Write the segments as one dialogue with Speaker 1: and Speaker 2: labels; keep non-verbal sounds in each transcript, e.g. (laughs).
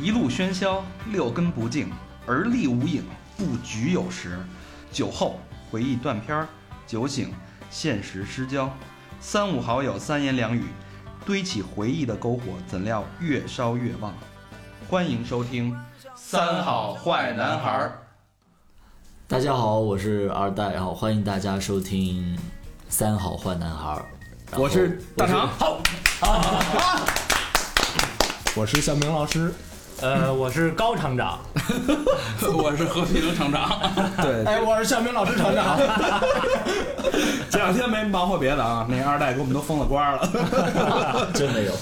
Speaker 1: 一路喧嚣，六根不净，而立无影，不局有时。酒后回忆断片儿，酒醒现实失焦。三五好友三言两语，堆起回忆的篝火，怎料越烧越旺。欢迎收听《三好坏男孩儿》。
Speaker 2: 大家好，我是二代，然后欢迎大家收听《三好坏男孩》。儿
Speaker 1: 我是大肠，好，(laughs)
Speaker 3: 我是向明老师。
Speaker 4: 呃，我是高厂长，(laughs)
Speaker 1: 我是和平厂长。(laughs) 对，
Speaker 3: 哎，我是向明老师厂长。(laughs)
Speaker 1: 这两天没忙活别的啊，那二代给我们都封了官了。
Speaker 2: 真没有，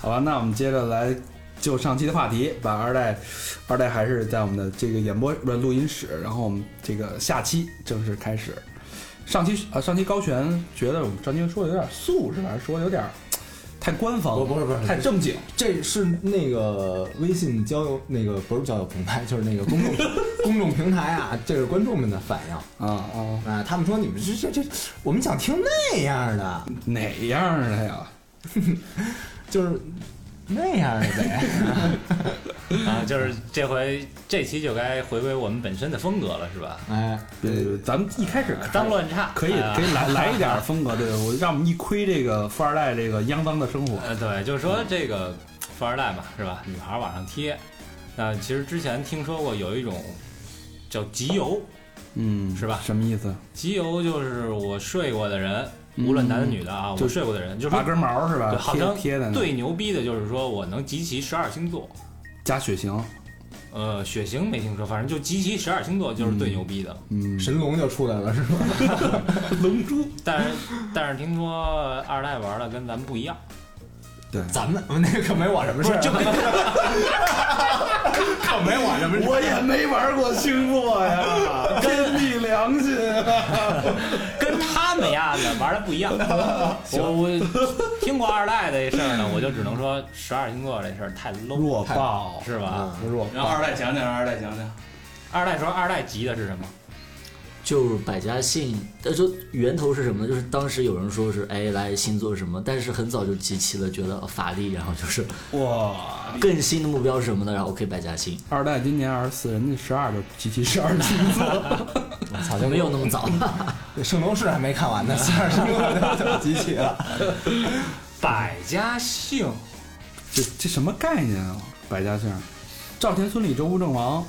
Speaker 1: 好吧，那我们接着来就上期的话题，把二代，二代还是在我们的这个演播不是录音室，然后我们这个下期正式开始。上期啊，上期高璇觉得我们上期说的有点素是吧？说的有点太官方，
Speaker 3: 不不是不是
Speaker 1: 太正经。
Speaker 3: 这是那个微信交友那个不是交友平台，(laughs) 就是那个公众 (laughs) 公众平台啊，这是观众们的反应
Speaker 1: 啊啊，
Speaker 3: 啊。他们说你们这这这，我们想听那样的，
Speaker 1: 哪样的呀？(laughs)
Speaker 3: 就是那样的呗。(laughs)
Speaker 4: 啊，就是这回这期就该回归我们本身的风格了，是吧？
Speaker 3: 哎，
Speaker 1: 对咱们一开始
Speaker 4: 当乱差
Speaker 1: 可以可以来 (laughs) 来一点风格，对我让我们一窥这个富二代这个肮脏的生活。
Speaker 4: 呃，对，就是说这个富二代嘛，是吧？女孩往上贴，那其实之前听说过有一种叫集邮，
Speaker 1: 嗯，
Speaker 4: 是吧
Speaker 1: 什么意思？
Speaker 4: 集邮就是我睡过的人，无论男的女的啊，
Speaker 1: 就
Speaker 4: 我睡过的人，就是说
Speaker 1: 拔根毛是吧
Speaker 4: 对，？好
Speaker 1: 贴
Speaker 4: 像
Speaker 1: 贴在那，
Speaker 4: 最牛逼的就是说我能集齐十二星座。
Speaker 1: 加血型，
Speaker 4: 呃，血型没听说，反正就集齐十二星座就是最牛逼的。
Speaker 1: 嗯，
Speaker 3: 神龙就出来了是吧？(laughs)
Speaker 1: 龙珠，
Speaker 4: 但是但是听说二代玩的跟咱们不一样，
Speaker 1: 对，
Speaker 3: 咱们那个可没我什么事儿，(laughs) 可没我什么事儿。
Speaker 1: 我也没玩过星座呀，天地良心啊！
Speaker 4: 跟他们呀的玩的不一样。(laughs) 我我听过二代的这事儿呢，我就只能说十二星座这事儿太 low，
Speaker 1: 弱爆，
Speaker 4: 是吧？
Speaker 1: 弱
Speaker 5: 让二代讲讲，让二代讲讲。
Speaker 4: 二代说二代急的是什么？
Speaker 2: 就是百家姓，呃，说源头是什么呢？就是当时有人说是哎来星座什么，但是很早就集齐了，觉得呃法力，然后就是
Speaker 1: 哇！
Speaker 2: 更新的目标是什么呢？然后 OK 百家姓，
Speaker 1: 二代今年二十四，人家十二就集齐十二星座，(laughs)
Speaker 3: 我操，(laughs) 就
Speaker 2: 没有那么早。
Speaker 3: 圣斗士还没看完呢，十二星座就集齐了。
Speaker 4: 百家姓，
Speaker 1: 这这什么概念啊？百家姓，赵田孙李周吴郑王，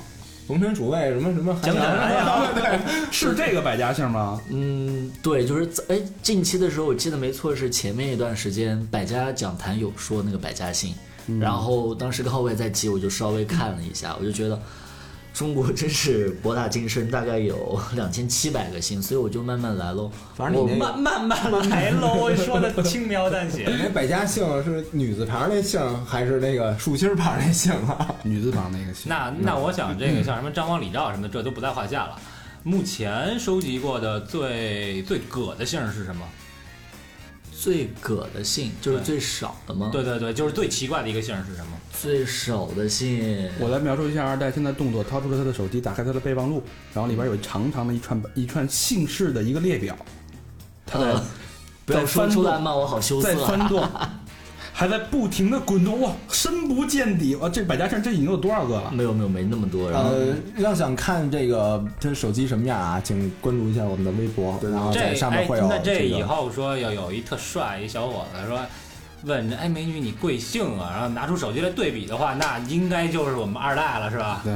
Speaker 3: 龙泉主卫什么什么
Speaker 4: 讲讲哎呀 (laughs) (laughs)
Speaker 1: 是这个百家姓吗？
Speaker 2: 嗯，对，就是在哎近期的时候，我记得没错是前面一段时间百家讲坛有说那个百家姓，然后当时刚好我也在急，我就稍微看了一下，我就觉得中国真是博大精深，大概有两千七百个姓，所以我就慢慢来喽。
Speaker 3: 反正你那
Speaker 4: 慢慢慢来喽，(laughs) 说的轻描淡写。
Speaker 3: 你那百家姓是女字旁那姓还是那个竖心旁那姓啊？(laughs)
Speaker 1: 女字旁那个姓。
Speaker 4: 那那我想这个像什么张王李赵什么的，这都不在话下了。目前收集过的最最葛的姓是什么？
Speaker 2: 最葛的姓就是最少的吗？，
Speaker 4: 对对对，就是最奇怪的一个姓是什么？
Speaker 2: 最少的姓，
Speaker 1: 我来描述一下二代现在动作，掏出了他的手机，打开他的备忘录，然后里边有长长的一串一串姓氏的一个列表，他在、
Speaker 2: 呃，不要说出来嘛，我好羞
Speaker 1: 在
Speaker 2: 涩、
Speaker 1: 翻
Speaker 2: 啊。
Speaker 1: 动，还在不停的滚动，哇，深不见底！哇，这百家姓这已经有多少个了？
Speaker 2: 没有没有没那么多，然后
Speaker 3: 呃，要想看这个他手机什么样啊，请关注一下我们的微博，然后
Speaker 4: 这
Speaker 3: 在上
Speaker 4: 哎
Speaker 3: 面会有，
Speaker 4: 那这以后说要有一特帅一小伙子说。问这哎美女你贵姓啊？然后拿出手机来对比的话，那应该就是我们二代了，是吧？
Speaker 1: 对，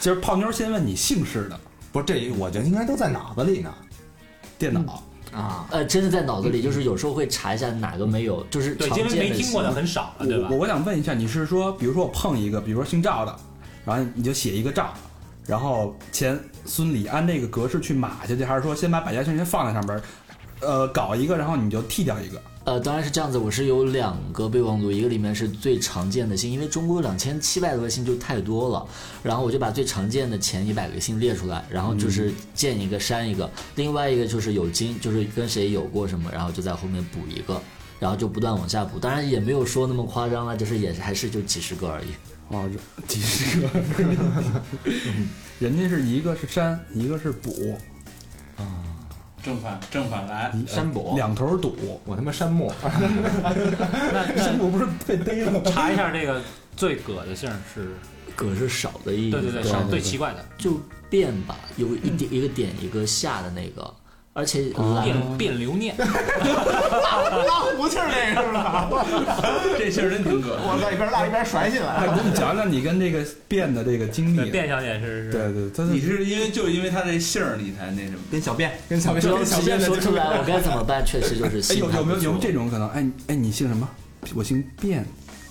Speaker 1: 今儿泡妞先问你姓氏的
Speaker 3: 不是这，我觉得应该都在脑子里呢
Speaker 1: 电脑，
Speaker 3: 啊。
Speaker 2: 呃，真的在脑子里，就是有时候会查一下哪个没有，就是
Speaker 4: 对，
Speaker 2: 常
Speaker 4: 因为
Speaker 2: 见的
Speaker 4: 没听过的很少了，对吧
Speaker 1: 我？我想问一下，你是说，比如说我碰一个，比如说姓赵的，然后你就写一个赵，然后前孙李按那个格式去码下去，还是说先把百家姓先放在上边儿，呃，搞一个，然后你就剃掉一个？
Speaker 2: 呃，当然是这样子，我是有两个备忘录，一个里面是最常见的姓，因为中国有两千七百多个姓就太多了，然后我就把最常见的前一百个姓列出来，然后就是见一个删一个，另外一个就是有金，就是跟谁有过什么，然后就在后面补一个，然后就不断往下补，当然也没有说那么夸张了，就是也还是就几十个而已。(laughs)
Speaker 1: 哦，这几十个，(laughs) 人家是一个是删，一个是补，
Speaker 5: 正反正反来，
Speaker 3: 山伯，
Speaker 1: 两头堵。
Speaker 3: 我他妈山木，(laughs)
Speaker 4: 那
Speaker 3: 山木不是被逮了吗？
Speaker 4: 查一下这个最葛的姓是，(laughs)
Speaker 2: 葛是少的意思，
Speaker 4: 对对对，
Speaker 2: 对
Speaker 4: 少最奇怪的
Speaker 2: 就变吧，有一点一个点一个下的那个，而且蓝
Speaker 4: 变变留念，
Speaker 3: 拉胡琴儿那个是吧？(laughs)
Speaker 5: 这姓儿真挺葛。
Speaker 3: 我在一边拉一边甩起
Speaker 1: 哎，
Speaker 3: 来。
Speaker 1: 给你讲讲你跟这个变的这个经历。
Speaker 4: 变小姐是是，
Speaker 1: 对对，他
Speaker 5: 你是因为就是因为他这姓儿你才那什么？
Speaker 3: 跟小便，跟小便，
Speaker 2: 就
Speaker 3: 跟小
Speaker 2: 直接
Speaker 3: 便
Speaker 2: 说出来，我该怎么办？确实就是
Speaker 1: 哎，有有没有有没有这
Speaker 2: 种？
Speaker 1: 可能？哎哎，你姓什么？我姓卞。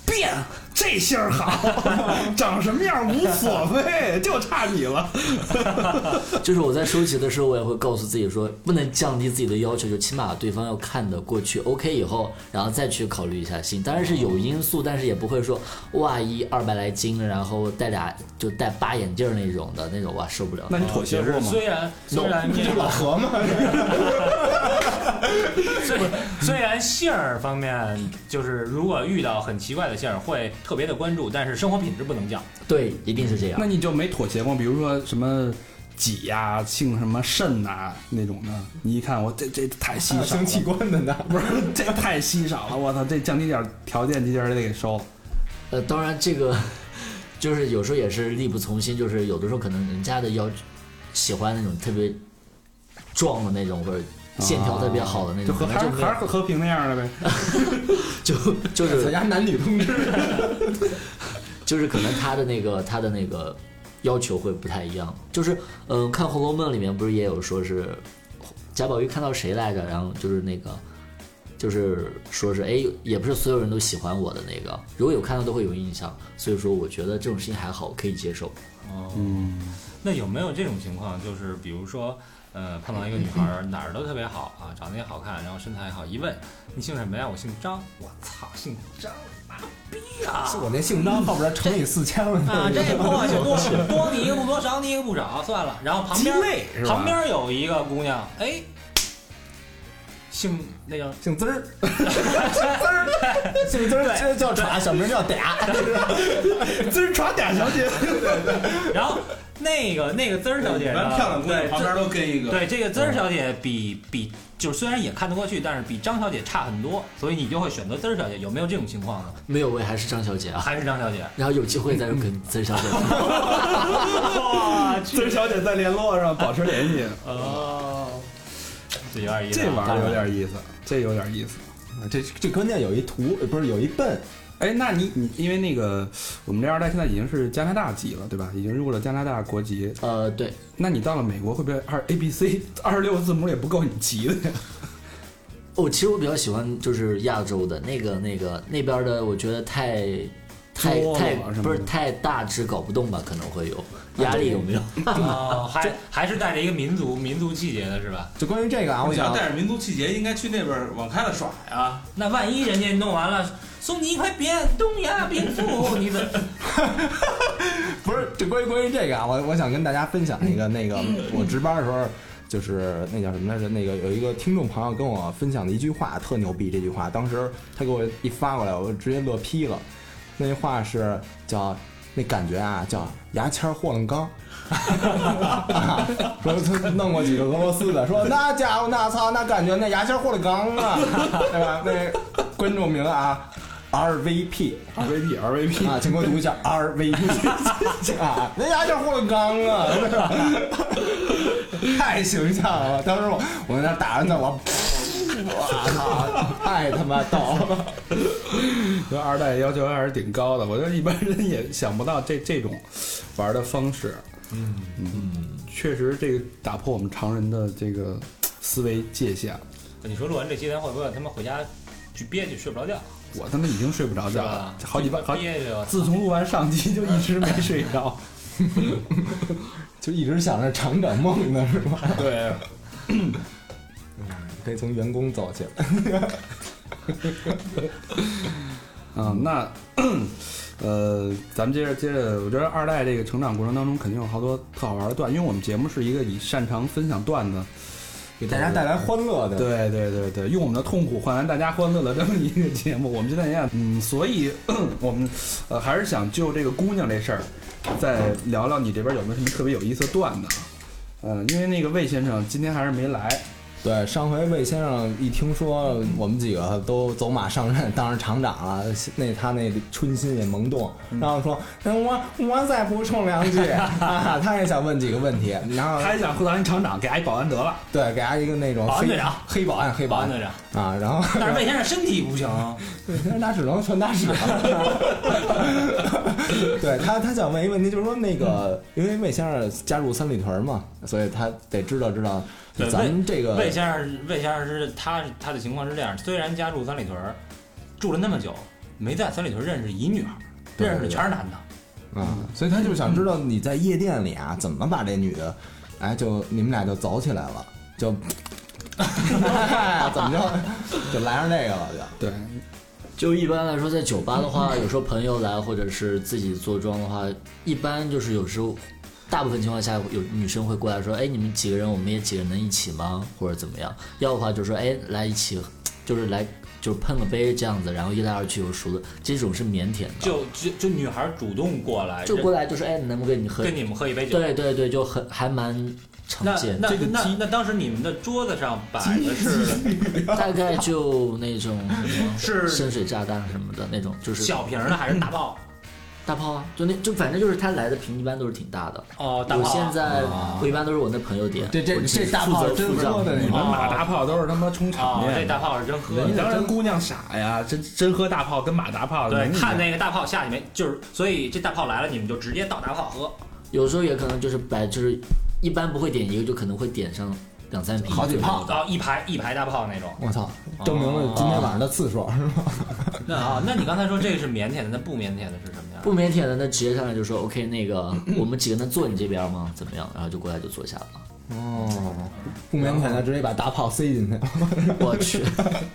Speaker 1: 卞，这姓儿好，长什么样无所谓，就差你了。(laughs)
Speaker 2: 就是我在收集的时候，我也会告诉自己说，不能降低自己的要求，就起码对方要看得过去，OK 以后，然后再去考虑一下姓。当然是有因素，但是也不会说哇一二百来斤，然后戴俩就戴八眼镜那种的那种，哇受不了。
Speaker 1: 那你妥协过吗？
Speaker 4: 虽然虽然这个
Speaker 3: 老何嘛，
Speaker 4: 虽虽然姓儿方面就是如果遇到很奇怪的姓儿会特别的关注，但是生活品质不能降。
Speaker 2: 对，一定是这样
Speaker 1: 那。你就没妥协过？比如说什么己呀、性什么肾呐、那种的，你一看我这这太稀少了，(laughs)
Speaker 3: 生器官的呢。(laughs)
Speaker 1: 不是这太稀少了，我操，这降低点条件，这人得给收。
Speaker 2: 呃，当然这个就是有时候也是力不从心，就是有的时候可能人家的要喜欢那种特别壮的那种，或者线条特别好的那种，
Speaker 1: 就和还是还是和平那样的呗。(laughs)
Speaker 2: 就就是
Speaker 3: 咱家男女通吃。(laughs)
Speaker 2: 就是可能他的那个他的那个要求会不太一样。就是嗯、呃看《红楼梦》里面不是也有说是贾宝玉看到谁来着，然后就是那个。就是说是哎，也不是所有人都喜欢我的那个，如果有看到都会有印象，所以说我觉得这种事情还好，可以接受。
Speaker 4: 哦，
Speaker 1: 嗯，
Speaker 4: 那有没有这种情况？就是比如说，呃，碰到一个女孩儿，哪儿都特别好啊，长得也好看，然后身材也好，一问你姓什么呀？我姓张。我操，姓张，妈逼啊！
Speaker 3: 是我那姓张后边乘以四千了。
Speaker 4: 啊，这破就多 (laughs) 多你一个不多，少你一个不少，算了。然后旁边旁边有一个姑娘，哎，姓那叫
Speaker 3: 姓滋儿，(laughs) 姓滋儿，姓滋儿，这叫歘，小名叫嗲。(laughs)
Speaker 1: 滋儿耍嗲小姐，(laughs)
Speaker 4: 然后那个那个滋儿小姐
Speaker 5: 漂亮姑娘
Speaker 4: 对
Speaker 5: 旁边都跟一个。
Speaker 4: 对这个滋儿小姐比比就是虽然也看得过去，但是比张小姐差很多，所以你就会选择滋儿小姐。有没有这种情况呢？
Speaker 2: 没有，我也还是张小姐啊。
Speaker 4: 还是张小姐？
Speaker 2: 然后有机会再跟滋儿小姐。
Speaker 4: 哇，
Speaker 1: 滋儿小姐在联络上保持联系，
Speaker 4: 哦，这有点意思啊。
Speaker 1: 这玩意儿有点意思，这有点意思。
Speaker 3: 这这关键有一图，不是有一笨，
Speaker 1: 哎，那你你因为那个我们这二代现在已经是加拿大籍了，对吧？已经入了加拿大国籍。
Speaker 2: 呃，对，
Speaker 1: 那你到了美国会不会二 A B C 二十六个字母也不够你急的呀？(laughs)
Speaker 2: 哦，其实我比较喜欢就是亚洲的那个那个那边的，我觉得太太太不是太大致搞不动吧，可能会有压力有没有？
Speaker 4: 哦，还还是带着一个民族民族气节的是吧？
Speaker 3: 就关于这个啊，我想
Speaker 5: 带着民族气节，应该去那边往开了耍呀。
Speaker 4: 那万一人家弄完了，送你一块匾，东亚病夫，(laughs) 你的
Speaker 3: 不是，就关于关于这个啊，我我想跟大家分享一个那个我值班的时候，就是那叫什么来着？那个有一个听众朋友跟我分享的一句话特牛逼，这句话当时他给我一发过来，我直接乐劈了。那句话是叫那感觉啊，叫牙签霍乱刚。(laughs) 说他弄过几个俄罗斯的，说那家伙那操那感觉那牙签霍乱刚啊，(laughs) 对吧？那观众名啊，RVP。
Speaker 1: R V P R V P
Speaker 3: 啊，请给我读一下 (laughs) R V P 啊，那牙签霍乱刚啊，太形象了。当时我我在那打着呢，我，(laughs) 我操，太他妈逗了。
Speaker 1: 这二代要求还是挺高的，我觉得一般人也想不到这这种玩的方式。嗯嗯，确实这个打破我们常人的这个思维界限。
Speaker 4: 你说录完这期咱会不会他妈回家去憋屈睡不着觉？(laughs)
Speaker 1: 我他妈已经睡不着觉了，？好几万好，
Speaker 4: 憋屈，
Speaker 1: 自从录完上期就一直没睡着。(laughs)
Speaker 3: 就一直想着厂长梦呢，是吧？
Speaker 1: 对，
Speaker 3: 可以从员工走起。(laughs)
Speaker 1: 嗯，那呃，咱们接着接着，我觉得二代这个成长过程当中肯定有好多特好玩的段，因为我们节目是一个以擅长分享段子，
Speaker 3: 给大家带来欢乐的。
Speaker 1: 对对对对，用我们的痛苦换来大家欢乐的这么一个节目。我们现在也嗯，所以我们呃还是想就这个姑娘这事儿，再聊聊你这边有没有什么特别有意思的段子。嗯、因为那个魏先生今天还是没来，
Speaker 3: 对，上回魏先生一听说我们几个都走马上任当上厂长了，那他那春心也萌动，然后说：“那我我再补充两句 (laughs) 啊。”他也想问几个问题，然后 (laughs)
Speaker 1: 他也想当一厂长，给俺一保安得了。
Speaker 3: 对给他一个那种黑
Speaker 4: 保安队长
Speaker 3: 黑保安黑保安
Speaker 4: 队长，
Speaker 3: 啊，然后
Speaker 4: 但是魏先生身体不行，(laughs)
Speaker 3: 对，那只能传达室。对他，他想问一个问题，就是说那个，因为魏先生加入三里屯嘛，所以他得知道知道
Speaker 4: 对
Speaker 3: 咱们这个
Speaker 4: 魏先生，魏先生是他他的情况是这样，虽然家住三里屯儿，住了那么久，没在三里屯认识一女孩儿，认识的全是男的。
Speaker 3: 啊，所以他就想知道你在夜店里啊，怎么把这女的，哎，就你们俩就走起来了，就 (laughs) 怎么就就来上这个了，就
Speaker 1: 对，
Speaker 2: 就一般来说，在酒吧的话，有时候朋友来或者是自己坐庄的话，一般就是有时候，大部分情况下有女生会过来说：“哎，你们几个人，我们也几个人能一起吗？或者怎么样？”要的话就说：“哎，来一起，就是来就是碰个杯这样子，然后一来二去又熟了，这种是腼腆的。
Speaker 4: 就就就女孩主动过来，
Speaker 2: 就过来就是哎，能不能跟你喝？
Speaker 4: 跟你们喝一杯酒。
Speaker 2: 对对对，就很还蛮常
Speaker 4: 那
Speaker 2: 见。
Speaker 4: 那
Speaker 1: 这个
Speaker 4: 那那当时你们的桌子上摆的是
Speaker 2: 大概就那种
Speaker 4: 是
Speaker 2: 深水炸弹什么的那种，就是
Speaker 4: 小瓶的还是大炮？
Speaker 2: 大炮啊，就那就反正就是他来的瓶一般都是挺大的。
Speaker 4: 哦，大
Speaker 2: 我。现在我一般都是我那朋友点，
Speaker 3: 对这
Speaker 2: 我只
Speaker 3: 这大炮真
Speaker 2: 付账
Speaker 3: 喝的你们
Speaker 1: 马大炮都是他妈充场
Speaker 4: 哦，这。大炮是真喝的。
Speaker 1: 你当然姑娘傻呀，真真喝大炮跟马大炮
Speaker 4: 对，看那个大炮下去没，就是所以这大炮来了，你们就直接倒大炮喝。
Speaker 2: 有时候也可能就是摆，就是一般不会点一个，就可能会点上两三瓶，
Speaker 3: 好几炮
Speaker 2: 然
Speaker 4: 后，一排一排大炮那种。
Speaker 3: 我操，证明了今天晚上的次数是吧？
Speaker 4: 那啊，那你刚才说这个是腼腆的，那不腼腆的是什么呀？
Speaker 2: 不腼腆的，那直接上来就说 OK，那个我们几个能坐你这边吗？怎么样？然后就过来就坐下了。
Speaker 3: 哦，不腼腆的直接把大炮塞进去。
Speaker 2: 我去，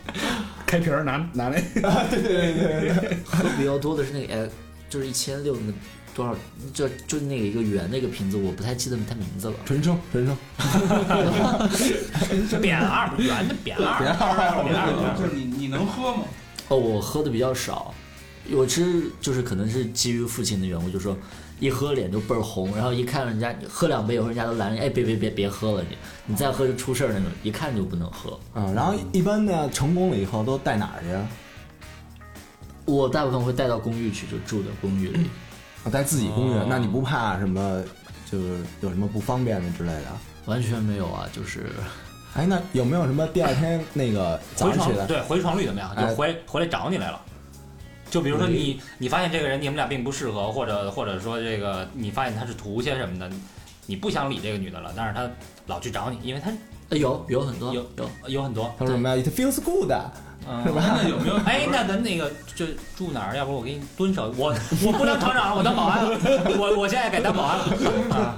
Speaker 2: (laughs)
Speaker 1: 开瓶儿拿拿那 (laughs) 对对对对
Speaker 2: 喝 (laughs) 比较多的是那个哎，就是一千六那个多少，就就那个一个圆那个瓶子，我不太记得它名字了。
Speaker 3: 纯生，纯生，(laughs)
Speaker 4: 扁二圆的扁二，扁二扁二
Speaker 5: 就是你你能喝吗？
Speaker 2: 哦，我喝的比较少，我其实就是可能是基于父亲的缘故，就说一喝脸就倍儿红，然后一看人家喝两杯以后，人家都拦着，哎，别别别别喝了你，你再喝就出事儿那种，一看就不能喝。
Speaker 3: 啊，然后一般呢，成功了以后都带哪儿去啊？
Speaker 2: 我大部分会带到公寓去，就住的公寓里。
Speaker 3: 啊带自己公寓
Speaker 4: 哦，
Speaker 3: 那你不怕什么？就是有什么不方便的之类的？
Speaker 2: 完全没有啊，就是
Speaker 3: 哎，那有没有什么第二天那个早
Speaker 4: 回
Speaker 3: 上起来？
Speaker 4: 床对回床率怎么样？
Speaker 3: 哎
Speaker 4: 就回回来找你来了。就比如说你你发现这个人你们俩并不适合，或者或者说这个你发现他是图些什么的，你不想理这个女的了，但是他老去找你，因为他
Speaker 2: 呃有有很多
Speaker 4: 有
Speaker 2: 有
Speaker 4: 有很多。
Speaker 3: 他说什么呀？It feels good，
Speaker 4: 嗯？
Speaker 5: 那有没有？
Speaker 4: 哎，那咱那个就住哪儿？要不我给你蹲守，我我不当厂长了，我当保安了，我我现在改当保安了。啊，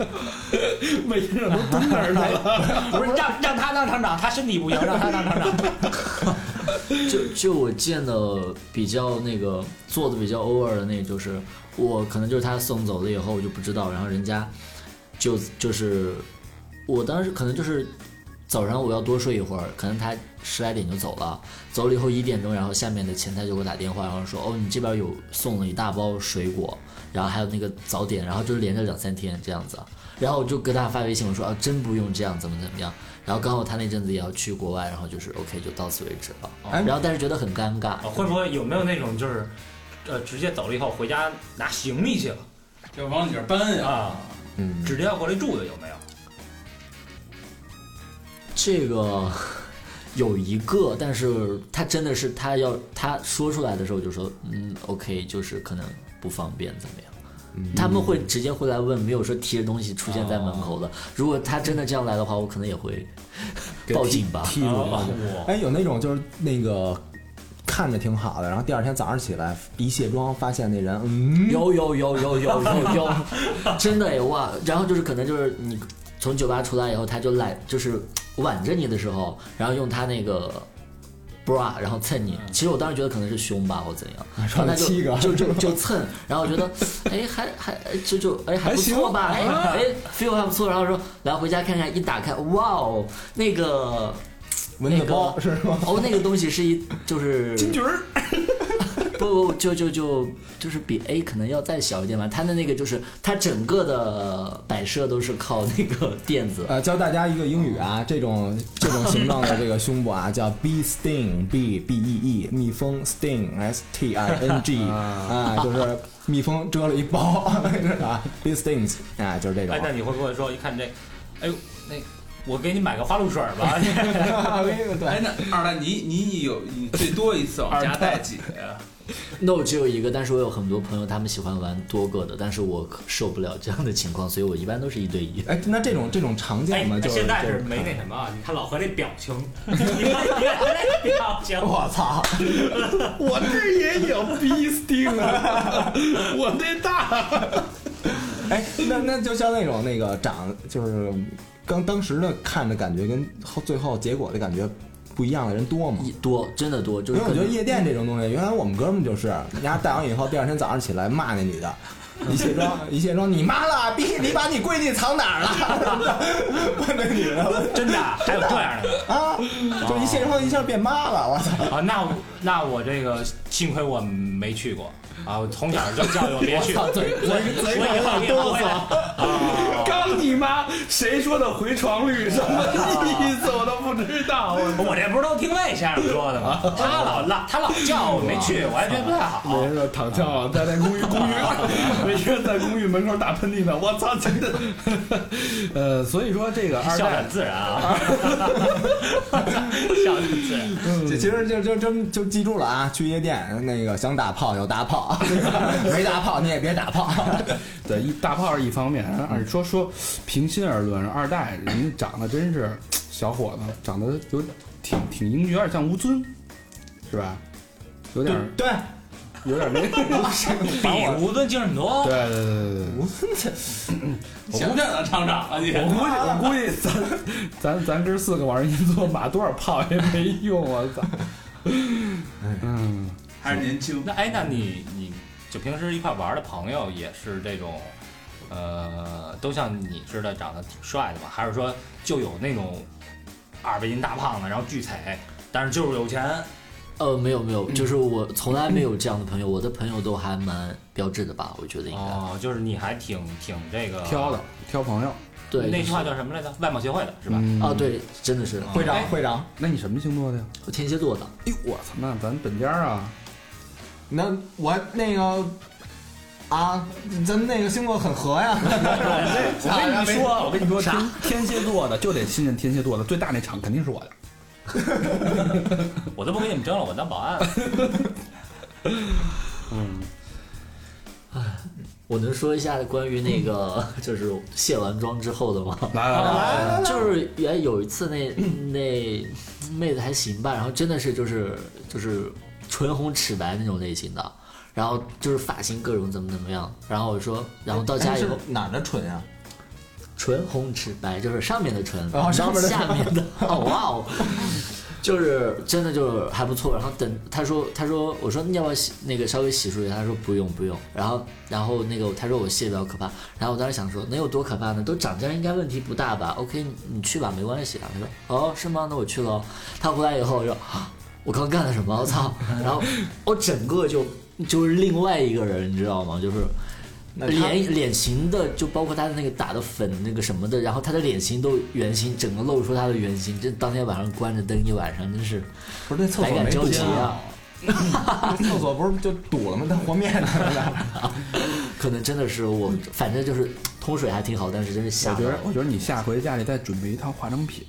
Speaker 1: 魏先生都蹲那儿去了。(laughs)
Speaker 4: 不是让让他当厂长，他身体不行，让他当厂长。(laughs)
Speaker 2: 就就我见的比较那个做的比较 over 的那，就是我可能就是他送走了以后我就不知道，然后人家就就是我当时可能就是早上我要多睡一会儿，可能他十来点就走了，走了以后一点钟，然后下面的前台就给我打电话，然后说哦你这边有送了一大包水果，然后还有那个早点，然后就是连着两三天这样子，然后我就给他发微信我说啊真不用这样怎么怎么样，然后刚好他那阵子也要去国外，然后就是 OK 就到此为止了。
Speaker 3: 哎
Speaker 2: 然后但是觉得很尴尬，
Speaker 4: 会不会有没有那种就是，呃，直接走了以后回家拿行李去了
Speaker 5: 就往你这儿搬呀？
Speaker 4: 啊？
Speaker 3: 嗯，
Speaker 4: 直接要过来住的有没有？
Speaker 2: 这个有一个，但是他真的是他要他说出来的时候就说，嗯，OK，就是可能不方便怎么样。他们会直接会来问，没有说提着东西出现在门口的。如果他真的这样来的话，我可能也会报警 (laughs) 吧。
Speaker 3: 哎，有那种就是那个看着挺好的，然后第二天早上起来一卸妆，发现那人嗯，
Speaker 2: 有有有有有有有，真的哎哇！然后就是可能就是你从酒吧出来以后，他就来就是挽着你的时候，然后用他那个 bra 然后蹭你。其实我当时觉得可能是胸吧或怎样，然后
Speaker 3: 穿
Speaker 2: 他就
Speaker 3: 了七个
Speaker 2: 就就就蹭，然后我觉得哎还还哎就就哎还不错吧，哎哎 (laughs) feel 还不错，然后说来回家看看，一打开哇哦那个。
Speaker 3: 蚊子包
Speaker 2: 那个
Speaker 3: 是吗？
Speaker 2: 哦，那个东西是一就是
Speaker 1: 金菊儿，(laughs)
Speaker 2: 不不就就就就是比 A 可能要再小一点吧。它的那个就是它整个的摆设都是靠那个垫子。
Speaker 3: 呃，教大家一个英语啊，这种这种形状的这个胸部啊，叫 bee sting，b b e e，蜜蜂 sting s t i n g 啊，就是蜜蜂蛰了一包 (laughs) 啊，bee stings 啊，就是这种
Speaker 4: 哎，。那你会不会说一看这，哎呦，那我给你买个花露水吧？(laughs)
Speaker 3: 对
Speaker 5: 哎，那二蛋你你有你最多一次往家带几个呀？(laughs)
Speaker 2: 那我只有一个，但是我有很多朋友他们喜欢玩多个的，但是我可受不了这样的情况，所以我一般都是一对一。
Speaker 3: 哎，那这种这种常
Speaker 4: 哎
Speaker 3: 见吗？，就是
Speaker 4: 现在是没那什么啊？你看老何那表情，(laughs) 你看你看那表情，(laughs)
Speaker 3: 我操！
Speaker 1: 我这也有 B sting 啊，我这大。
Speaker 3: 哎，那那就像那种那个长，就是刚当时的看着感觉跟后最后结果的感觉不一样的人多吗？
Speaker 2: 一多真的多，就
Speaker 3: 因为我觉得夜店这种东西，原来我们哥们就是，人家带完以后，第二天早上起来骂那女的，(laughs) 一卸妆一卸妆，你妈了逼，你把你闺女藏哪儿了？(laughs) 问那女的
Speaker 4: 真的还有这样的 (laughs)
Speaker 3: 啊，就一卸妆一下变妈了，我操！
Speaker 4: 啊？那我那我这个幸亏我没去过啊，我从小就教育我别去，(laughs)
Speaker 2: 操嘴嘴嘴
Speaker 4: 我以后也不会啊。
Speaker 1: 刚你妈谁说的回床率什么意思我都不知道。我
Speaker 4: 我这不是都听魏先生说的吗？(laughs) 他老老他老叫我没去，我还觉得不太好。
Speaker 1: 没人说躺枪啊，在那公寓公寓，(laughs) 没人在公寓门口打喷嚏呢。我操，真的。呃，所以说这个二代
Speaker 4: 笑得很自然啊，笑得很自然。
Speaker 3: 这其实就就就就记住了啊，去夜店那个想打炮有打炮，(laughs) 没大炮你也别打炮。(laughs)
Speaker 1: 对一大炮是一方面，而说说平心而论，二代人家长得真是小伙子，长得有挺挺英俊，有点像吴尊，是吧？有点
Speaker 3: 对，
Speaker 1: 有点那个。
Speaker 4: 比吴尊精神多。
Speaker 1: 对对对对对。
Speaker 3: 无分这
Speaker 5: 想不想当厂长啊你？
Speaker 1: 我估计，我估计咱咱咱哥四个往人一坐，马多少炮也没用，我操！嗯，
Speaker 5: 还是年轻。
Speaker 4: 那哎，那你你就平时一块玩的朋友也是这种，呃，都像你似的长得挺帅的吗？还是说就有那种二百斤大胖子，然后巨踩，但是就是有钱？
Speaker 2: 呃，没有没有，就是我从来没有这样的朋友，我的朋友都还蛮标致的吧，我觉得应该。
Speaker 4: 哦，就是你还挺挺这个
Speaker 1: 挑的，挑朋友。
Speaker 2: 对，
Speaker 4: 那句话叫什么来着？外貌协会的是吧？
Speaker 1: 嗯
Speaker 2: 哦，，对，真的是
Speaker 3: 会长
Speaker 4: 哎
Speaker 3: 会长，
Speaker 1: 那你什么星座的呀？
Speaker 2: 我天蝎座的，
Speaker 1: 哎呦，我操，那咱本家啊，
Speaker 3: 那我那个啊，咱们那个星座很合呀。(laughs)
Speaker 1: 我跟你说，(laughs) 我跟你说，天天蝎座的就得信任天蝎座的，最大那场肯定是我的。(laughs)
Speaker 4: 我都不跟你们争了，我当保安。
Speaker 2: 嗯，哎我能说一下关于那个就是卸完妆之后的吗？
Speaker 1: 来来来，
Speaker 2: 就是原有一次那那妹子还行吧，然后真的是就是就是唇红齿白那种类型的，然后就是发型各种怎么怎么样，然后我说，然后到家以后
Speaker 3: 哪儿的唇呀？
Speaker 2: 唇红齿白，就是上面的唇，
Speaker 3: 哦
Speaker 2: 然后
Speaker 3: 上面的
Speaker 2: 下面的，(laughs) 哦哇哦，就是真的就是还不错。然后等他说他说我说你要不要洗那个稍微洗漱一下？他说不用不用。然后然后那个他说我卸比较可怕。然后我当时想说能有多可怕呢？都长这样应该问题不大吧？OK 你你去吧没关系啊。他说哦是吗？那我去了。他回来以后我说啊我刚干了什么？我操！然后我整个就就是另外一个人，你知道吗？就是。脸脸型的，就包括他的那个打的粉那个什么的，然后他的脸型都圆形，整个露出他的圆形。这当天晚上关着灯一晚上，真是
Speaker 3: 不是那厕所没堵
Speaker 2: 集啊！
Speaker 3: 厕所不是就堵了吗？当和面呢？(laughs)
Speaker 2: 可能真的是我，反正就是通水还挺好，但是真是吓。
Speaker 1: 我觉得我觉得你下回家里再准备一套化妆品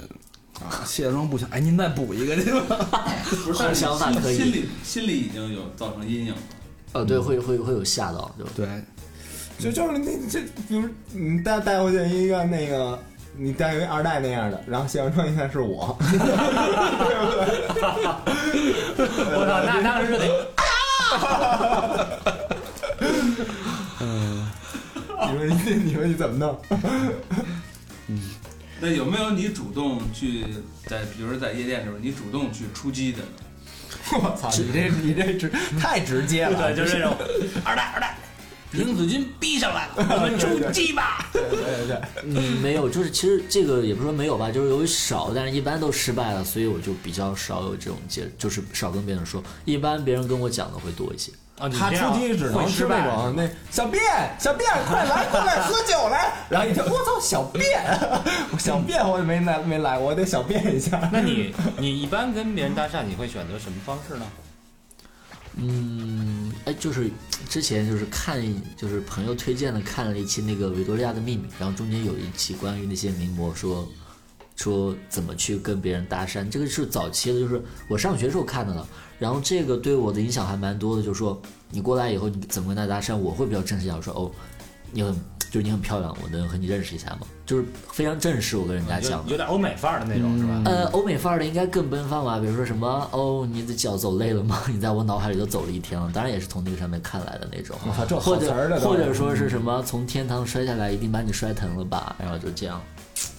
Speaker 1: 啊，卸妆不行，哎，您再补一个去吧。(laughs)
Speaker 5: 不是，
Speaker 2: 好想法可以
Speaker 5: 心里心里已经有造成阴影了。
Speaker 2: 呃，对，会会会有吓到，就
Speaker 1: 对，
Speaker 3: 就就是那这，比如你带带回去一个那个，你带一个二代那样的，然后卸完妆一看是我，(laughs) (laughs)
Speaker 4: 我操，那当时就得
Speaker 3: 你说你你说你怎么弄？
Speaker 5: 那有没有你主动去在，比如说在夜店的时候，你主动去出击的呢？
Speaker 3: 我操，你这你这直太直接了，
Speaker 4: 对，就是这种 (laughs) 二代二代，(laughs) 林子君逼上来了，我们出击吧。
Speaker 3: 对对对，
Speaker 2: 嗯，没有，就是其实这个也不是说没有吧，就是由于少，但是一般都失败了，所以我就比较少有这种接，就是少跟别人说，一般别人跟我讲的会多一些。
Speaker 4: 啊，你
Speaker 3: 他出题只能
Speaker 4: 会失
Speaker 3: 是那
Speaker 4: 败
Speaker 3: 种那小便小便，快来快来喝酒来！然后一听我操小便，(laughs) 小便我也没来没来，我得小便一下。
Speaker 4: 那你 (laughs) 你一般跟别人搭讪，你会选择什么方式呢？
Speaker 2: 嗯，哎，就是之前就是看，就是朋友推荐的看了一期那个《维多利亚的秘密》，然后中间有一期关于那些名模说说怎么去跟别人搭讪，这个是早期的，就是我上学时候看的了。然后这个对我的影响还蛮多的，就是说你过来以后你怎么跟他搭讪，我会比较正式一点，我说哦，你很就是你很漂亮，我能和你认识一下吗？就是非常正式，我跟人家讲的。
Speaker 4: 有有点欧美范儿的那种是吧？
Speaker 2: 呃，欧美范儿的应该更奔放吧，比如说什么哦，你的脚走累了吗？(laughs) 你在我脑海里都走了一天了，当然也是从那个上面看来的那种。或
Speaker 3: 好词儿
Speaker 2: 者
Speaker 3: 的，
Speaker 2: 或者说是什么从天堂摔下来，一定把你摔疼了吧？然后就这样，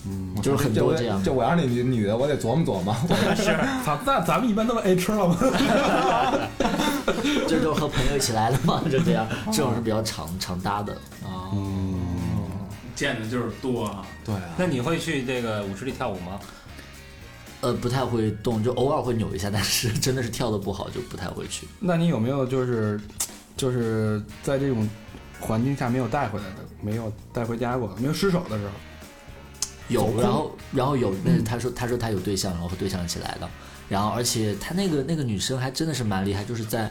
Speaker 3: 嗯
Speaker 2: 就是很多这样
Speaker 3: 就我要是那女女的，我得琢磨琢磨。(laughs)
Speaker 1: 是操，(laughs) 那咱们一般都是 A 吃了吗？(laughs)
Speaker 2: 这都和朋友一起来的嘛，就这样，这种是比较常常搭的。
Speaker 5: 见的就是多啊。
Speaker 3: 对啊，
Speaker 4: 那你会去这个舞池里跳舞吗？
Speaker 2: 呃，不太会动，就偶尔会扭一下，但是真的是跳的不好，就不太会去。
Speaker 1: 那你有没有就是就是在这种环境下没有带回来的，没有带回家过，没有失手的时候？
Speaker 2: 有，然后然后有，那他说他说他有对象，然后和对象一起来的，然后而且他那个那个女生还真的是蛮厉害，就是在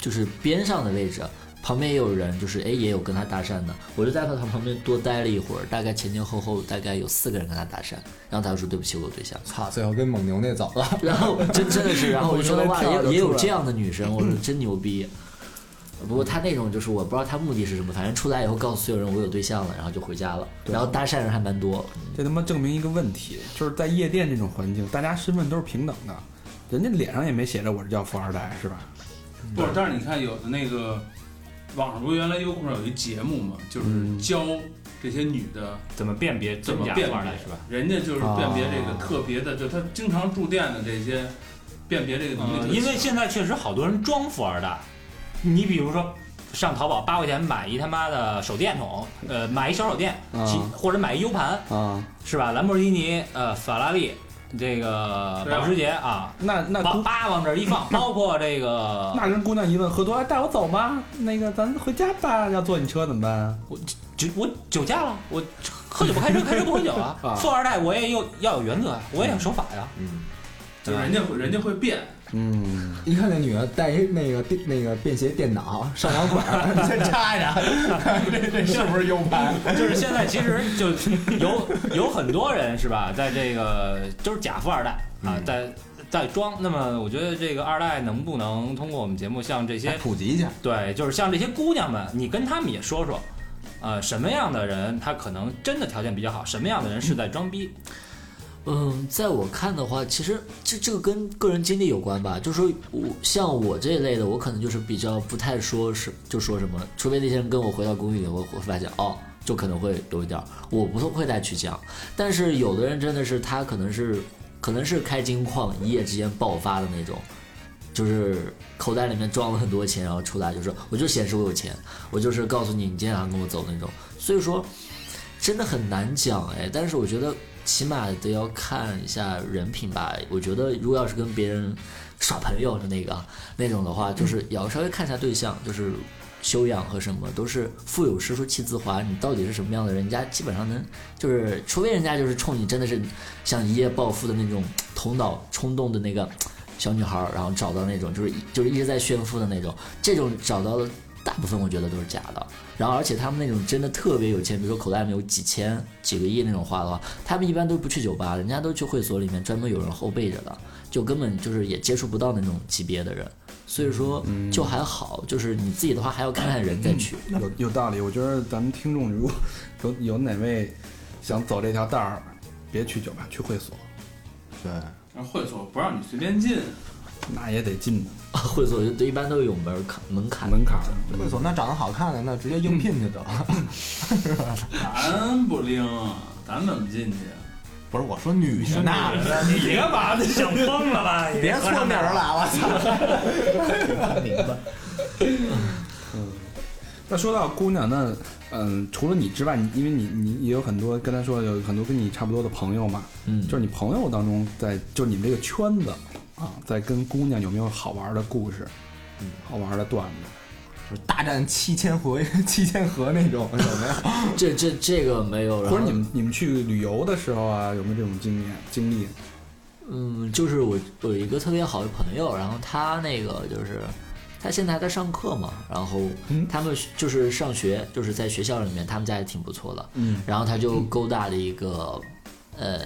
Speaker 2: 就是边上的位置，旁边也有人，就是哎也有跟他搭讪的，我就在他旁边多待了一会儿，大概前前后后大概有四个人跟他搭讪，然后他就说对不起，我有对象。
Speaker 3: 操，最后跟蒙牛那走了。(laughs)
Speaker 2: 然后真真的是，然后我就说
Speaker 1: 我
Speaker 2: 哇，也也有这样的女生，我说真牛逼。不过他那种就是我不知道他目的是什么，反正出来以后告诉所有人我有对象了，然后就回家了。然后搭讪人还蛮多，
Speaker 1: 这他妈证明一个问题，就是在夜店这种环境，大家身份都是平等的，人家脸上也没写着我是叫富二代，是吧？
Speaker 5: 不是，但是你看有的那个网上不是原来优酷上有一节目嘛，就是教这些女的
Speaker 4: 怎么辨别真假
Speaker 5: 怎么辨别
Speaker 4: 富二代是吧？？
Speaker 5: 人家就是辨别这个
Speaker 1: 啊
Speaker 5: 特别的，就他经常住店的这些辨别这个能力
Speaker 4: 因为现在确实好多人装富二代，你比如说。上淘宝八块钱买一他妈的手电筒，呃，买一小手电，嗯或者买一 U 盘，
Speaker 1: 啊，
Speaker 4: 是吧？兰博基尼、呃，法拉利，这个保时捷啊，
Speaker 1: 那那姑
Speaker 4: 叭往这儿一放，(laughs) 包括这个 (laughs)
Speaker 1: 那跟姑娘一问喝多，了，带我走吧，那个咱回家吧，要坐你车怎么办？
Speaker 4: 我酒我酒驾了，我喝酒不开车，开车不喝酒啊 (laughs)
Speaker 1: 啊。
Speaker 4: 富二代我也有要有原则啊，我也要守法呀。
Speaker 5: 嗯就是人家会人家会变，
Speaker 1: 嗯，
Speaker 3: 一看那女的带一那个电那个便携电脑上网管先插着，这 (laughs) 这是不是 U 盘？
Speaker 4: 就是现在其实就有 (laughs) 有很多人是吧，在这个就是假富二代啊，在在装。那么我觉得这个二代能不能通过我们节目，向这些
Speaker 3: 普及一下。
Speaker 4: 对，就是像这些姑娘们，你跟她们也说说，呃，什么样的人他可能真的条件比较好，什么样的人是在装逼。
Speaker 2: 嗯，嗯在我看的话，其实这这个跟个人经历有关吧。就是说我像我这一类的，我可能就是比较不太说是就说什么，除非那些人跟我回到公寓里，我会发现哦，就可能会有一点，我不会再去讲。但是有的人真的是他可能是可能是开金矿一夜之间爆发的那种，就是口袋里面装了很多钱，然后出来就说我就显示我有钱，我就是告诉你你今天晚上跟我走那种。所以说真的很难讲哎，但是我觉得起码得要看一下人品吧。我觉得如果要是跟别人耍朋友的那个那种的话，就是也要稍微看一下对象，就是修养和什么都是腹有诗书气自华，你到底是什么样的人，家基本上能就是，除非人家就是冲你真的是想一夜暴富的那种头脑冲动的那个小女孩，然后找到那种就是就是一直在炫富的那种，这种找到的大部分我觉得都是假的。然后而且他们那种真的特别有钱，比如说口袋里面有几千、几个亿那种花的话，他们一般都不去酒吧，人家都去会所里面专门有人后备着的，就根本就是也接触不到那种级别的人。所以说就还好，就是你自己的话还要看看人再去。
Speaker 1: 有有道理。我觉得咱们听众如果有有哪位想走这条道儿，别去酒吧，去会所，
Speaker 3: 对，
Speaker 5: 然后会所不让你随便进，
Speaker 1: 那也得进的
Speaker 2: 会所就一般都有门槛门槛。
Speaker 1: 门槛儿。
Speaker 3: 会所那长得好看的，那直接应聘去得了。
Speaker 5: 咱不灵，咱怎么进去？
Speaker 3: 不是我说女的那，
Speaker 4: 你干嘛？想疯了吧？(laughs)
Speaker 3: 别错名儿了，我操！
Speaker 2: 明白。
Speaker 1: 那说到姑娘，那嗯，除了你之外，你因为你你也有很多跟他说有很多跟你差不多的朋友嘛，
Speaker 2: 嗯，
Speaker 1: 就是你朋友当中在，就是你们这个圈子啊，在跟姑娘有没有好玩的故事？嗯好玩的段子。
Speaker 3: 就是大战七千回、(laughs) 七千河那种，有没有？(laughs)
Speaker 2: 这这这个没有，
Speaker 1: 或者你们你们去旅游的时候啊，有没有这种经验经历？
Speaker 2: 嗯，就是我我有一个特别好的朋友，然后他那个就是他现在还在上课嘛，然后他们就是上学，就是在学校里面，他们家也挺不错的，
Speaker 1: 嗯，
Speaker 2: 然后他就勾搭了一个呃，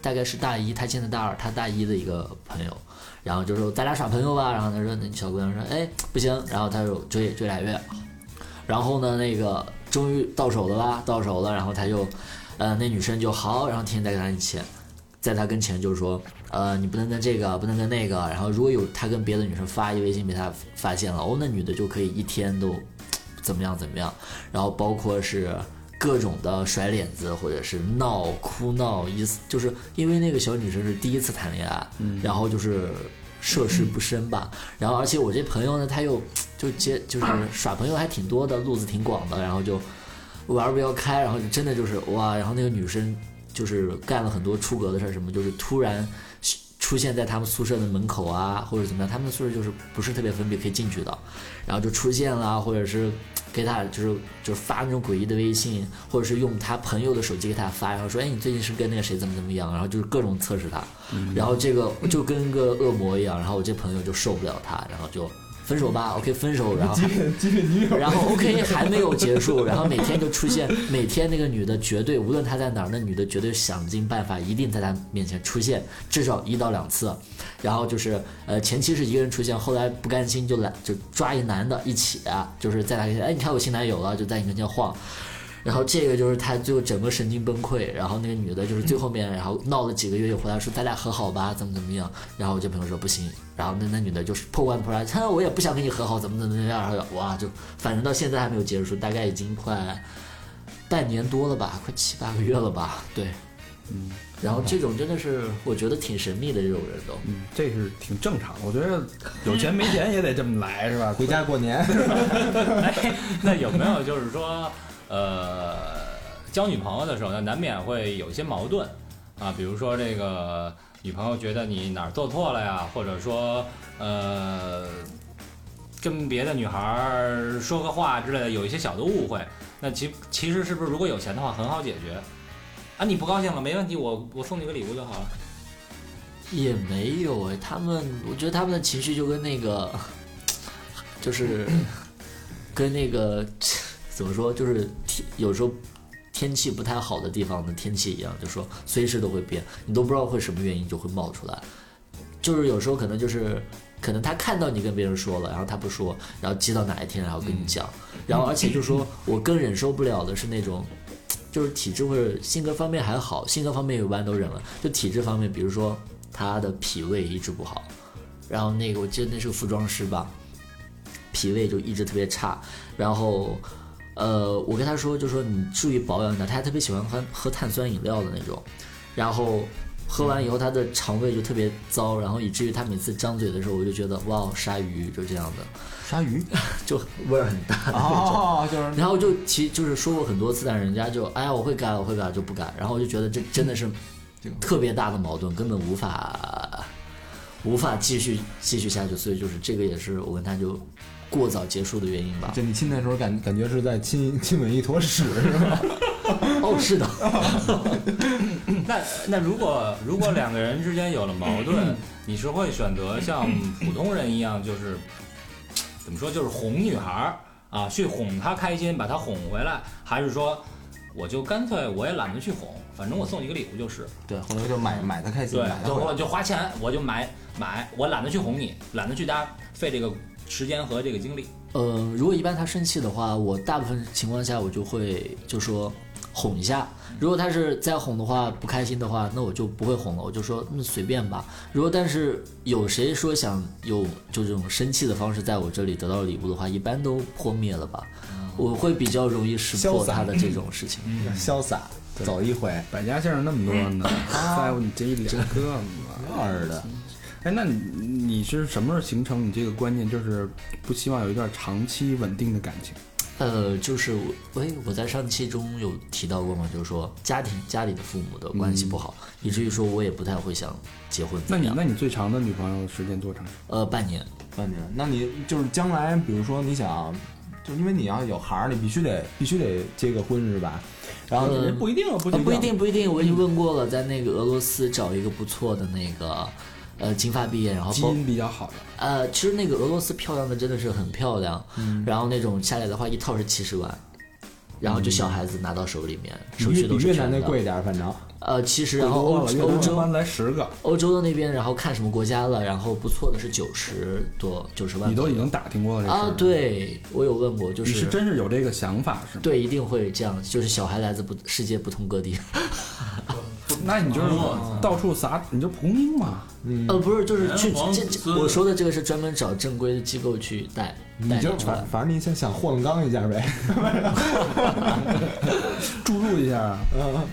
Speaker 2: 大概是大一，他现在大二，他大一的一个朋友，然后就说咱俩耍朋友吧，然后他说那小姑娘说哎不行，然后他就追追俩月，然后呢那个终于到手了吧，到手了，然后他就呃那女生就好，然后天天在跟他一起。在他跟前就是说，呃，你不能跟这个，不能跟那个。然后如果有他跟别的女生发一微信被他发现了，哦，那女的就可以一天都怎么样怎么样。然后包括是各种的甩脸子，或者是闹哭闹，意思就是因为那个小女生是第一次谈恋爱，嗯然后就是涉世不深吧。然后而且我这朋友呢，他又就接就是耍朋友还挺多的，路子挺广的，然后就玩儿不要开，然后就真的就是哇，然后那个女生。就是干了很多出格的事儿，什么就是突然出现在他们宿舍的门口啊，或者怎么样，他们宿舍就是不是特别封闭，可以进去的，然后就出现了，或者是给他就是就是发那种诡异的微信，或者是用他朋友的手机给他发，然后说，哎，你最近是跟那个谁怎么怎么样，然后就是各种测试他，然后这个就跟个恶魔一样，然后我这朋友就受不了他，然后就。分手吧，OK，分手，然后 (laughs) 然后 OK 还没有结束，然后每天就出现，每天那个女的绝对无论她在哪儿，那女的绝对想尽办法，一定在他面前出现至少一到两次，然后就是呃前期是一个人出现，后来不甘心就来就抓一男的一起啊，就是在他面前，哎你看我新男友了，就在你面前晃。然后这个就是他最后整个神经崩溃，然后那个女的就是最后面，然后闹了几个月又回来说咱俩和好吧，怎么怎么样，然后我这朋友说不行，然后那那女的就是破罐破摔，他我也不想跟你和好，怎么怎么样，然后哇就反正到现在还没有结束，大概已经快半年多了吧，快七八个月了吧，对，嗯，然后这种真的是我觉得挺神秘的这种人都，
Speaker 1: 嗯，这是挺正常的，我觉得有钱没钱也得这么来是吧？
Speaker 3: 回家过年，(laughs)
Speaker 4: 哎，那有没有就是说？呃，交女朋友的时候呢，难免会有一些矛盾啊，比如说这个女朋友觉得你哪儿做错了呀，或者说呃，跟别的女孩说个话之类的，有一些小的误会。那其其实是不是如果有钱的话很好解决啊？你不高兴了没问题，我我送你个礼物就好了。
Speaker 2: 也没有哎，他们我觉得他们的情绪就跟那个，(clears throat) 就是 (clears throat) 跟那个。怎么说？就是天有时候天气不太好的地方的天气一样，就说随时都会变，你都不知道会什么原因就会冒出来。就是有时候可能就是可能他看到你跟别人说了，然后他不说，然后积到哪一天然后跟你讲，然后而且就说我更忍受不了的是那种，就是体质或者性格方面还好，性格方面一般都忍了，就体质方面，比如说他的脾胃一直不好，然后那个我记得那是个服装师吧，脾胃就一直特别差，然后。呃，我跟他说，就说你注意保养一下，他还特别喜欢喝喝碳酸饮料的那种，然后喝完以后他的肠胃就特别糟，然后以至于他每次张嘴的时候，我就觉得哇，鲨鱼就这样的，
Speaker 3: 鲨鱼？
Speaker 2: 就味儿很大的
Speaker 3: 那种，就是，
Speaker 2: 然后就其就是说过很多次，但人家就哎呀我会改我会改就不改，然后我就觉得这真的是 (laughs) 特别大的矛盾，根本无法无法继续继续下去，所以就是这个也是我跟他就。过早结束的原因吧？
Speaker 3: 就你亲的时候感感觉是在亲 (laughs) 亲吻一坨屎是吗？(laughs)
Speaker 2: 哦，是的。(laughs)
Speaker 4: 那那如果如果两个人之间有了矛盾，你是会选择像普通人一样，就是怎么说，就是哄女孩啊，去哄她开心，把她哄回来，还是说我就干脆我也懒得去哄，反正我送你个礼物就是。
Speaker 3: 对，或者就买买她开心，
Speaker 4: 对，就我就花钱，我就买买，我懒得去哄你，懒得去搭费这个。时间和这个精力，
Speaker 2: 呃，如果一般他生气的话，我大部分情况下我就会就说哄一下。如果他是再哄的话，不开心的话，那我就不会哄了，我就说那随便吧。如果但是有谁说想有就这种生气的方式在我这里得到礼物的话，一般都破灭了吧。我会比较容易识破他的这种事情。
Speaker 3: 潇洒，走一回。
Speaker 1: 百家姓那么多呢，在乎你这一两个吗？(laughs)
Speaker 3: 二的。
Speaker 1: 哎，那你你是什么时候形成你这个观念，就是不希望有一段长期稳定的感情？
Speaker 2: 呃，就是我，哎，我在上期中有提到过嘛，就是说家庭家里的父母的关系不好，以至于说我也不太会想结婚。
Speaker 1: 那你那你最长的女朋友时间多长？
Speaker 2: 呃，半年。
Speaker 3: 半年。那你就是将来，比如说你想，就因为你要有孩儿，你必须得必须得结个婚是吧？然后
Speaker 2: 呃
Speaker 3: 不一定不一
Speaker 2: 定，不一定。我已经问过了，在那个俄罗斯找一个不错的那个，呃，金发碧眼，然后包
Speaker 1: 基因比较好的，
Speaker 2: 呃，其实那个俄罗斯漂亮的真的是很漂亮，
Speaker 3: 嗯
Speaker 2: 然后那种下来的话一套是七十万，然后就小孩子拿到手里面，手
Speaker 3: 比
Speaker 2: 续
Speaker 3: 越比越南
Speaker 2: 的。
Speaker 3: 那贵点儿，反正
Speaker 2: 呃，其实然后欧欧洲
Speaker 1: 来十个，
Speaker 2: 欧洲的那边，然后看什么国家了，然后不错的是九十多九十万。
Speaker 1: 你都已经打听过了
Speaker 2: 啊，，对我有问过，就是
Speaker 1: 你是真是有这个想法是吗？
Speaker 2: 对，一定会这样，就是小孩来自不世界不同各地。(laughs)
Speaker 1: 那你就是
Speaker 5: 哦
Speaker 1: 到处撒，你就蒲公英嘛，
Speaker 2: 呃，不是，就是去这这，我说的这个是专门找正规的机构去带
Speaker 3: 你就
Speaker 2: 带
Speaker 3: 反。反正你想想霍乱刚一下呗。(laughs)
Speaker 1: 注入一下，
Speaker 2: 嗯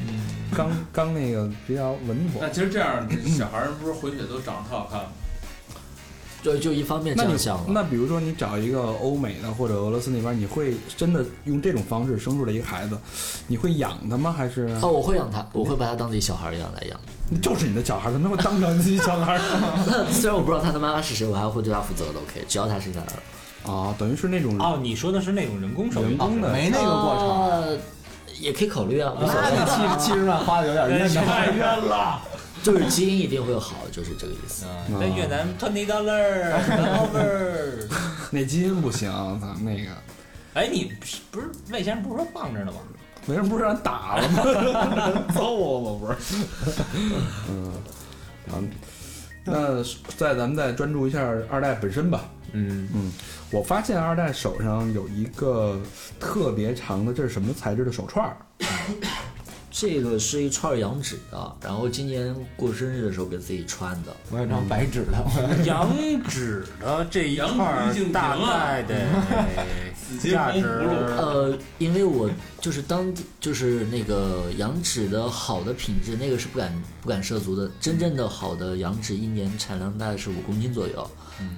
Speaker 1: 刚刚那个比较稳妥
Speaker 5: 那。其实这样，这小孩儿不是回去都长得特好看吗？
Speaker 2: 就就一方面这样想了。
Speaker 1: 那比如说你找一个欧美的或者俄罗斯那边，你会真的用这种方式生出来一个孩子，你会养他吗？还是
Speaker 2: 哦，我会养他，我会把他当自己小孩一样来养。
Speaker 1: 就是你的小孩，怎么会当成自己小孩？(laughs)
Speaker 2: 虽然我不知道他的妈妈是谁，我还会对他负责的。OK，只要他生下来了，
Speaker 1: 啊，等于是那种
Speaker 4: 哦，你说的是那种人工受孕
Speaker 1: 人工的
Speaker 3: 没那个过程。
Speaker 2: 呃也可以考虑啊，无所
Speaker 3: 那七七十万花的有点冤
Speaker 4: 太
Speaker 3: 呢。
Speaker 4: 冤了。
Speaker 2: 就是基因一定会好，就是这个意思。
Speaker 4: 嗯，在越南 twenty dollar over。
Speaker 1: 那基因不行，操那个
Speaker 4: 哎，你不是魏先生不是说放着呢吗？
Speaker 1: 为什么不是让人打了吗？(laughs) 揍我吗？不是。嗯，好，那再咱们再专注一下二代本身吧。
Speaker 3: 嗯，
Speaker 1: 嗯，我发现二代手上有一个特别长的，这是什么材质的手串儿？
Speaker 2: 这个是一串羊脂的，然后今年过生日的时候给自己穿的。
Speaker 3: 我有张白纸的。(laughs)
Speaker 4: 羊脂的这一
Speaker 5: 羊
Speaker 4: 块儿
Speaker 5: 脂
Speaker 4: 大概得价值
Speaker 2: 呃，因为我就是当地就是那个羊脂的好的品质，那个是不敢不敢涉足的。真正的好的羊脂一年产量大概是五公斤左右，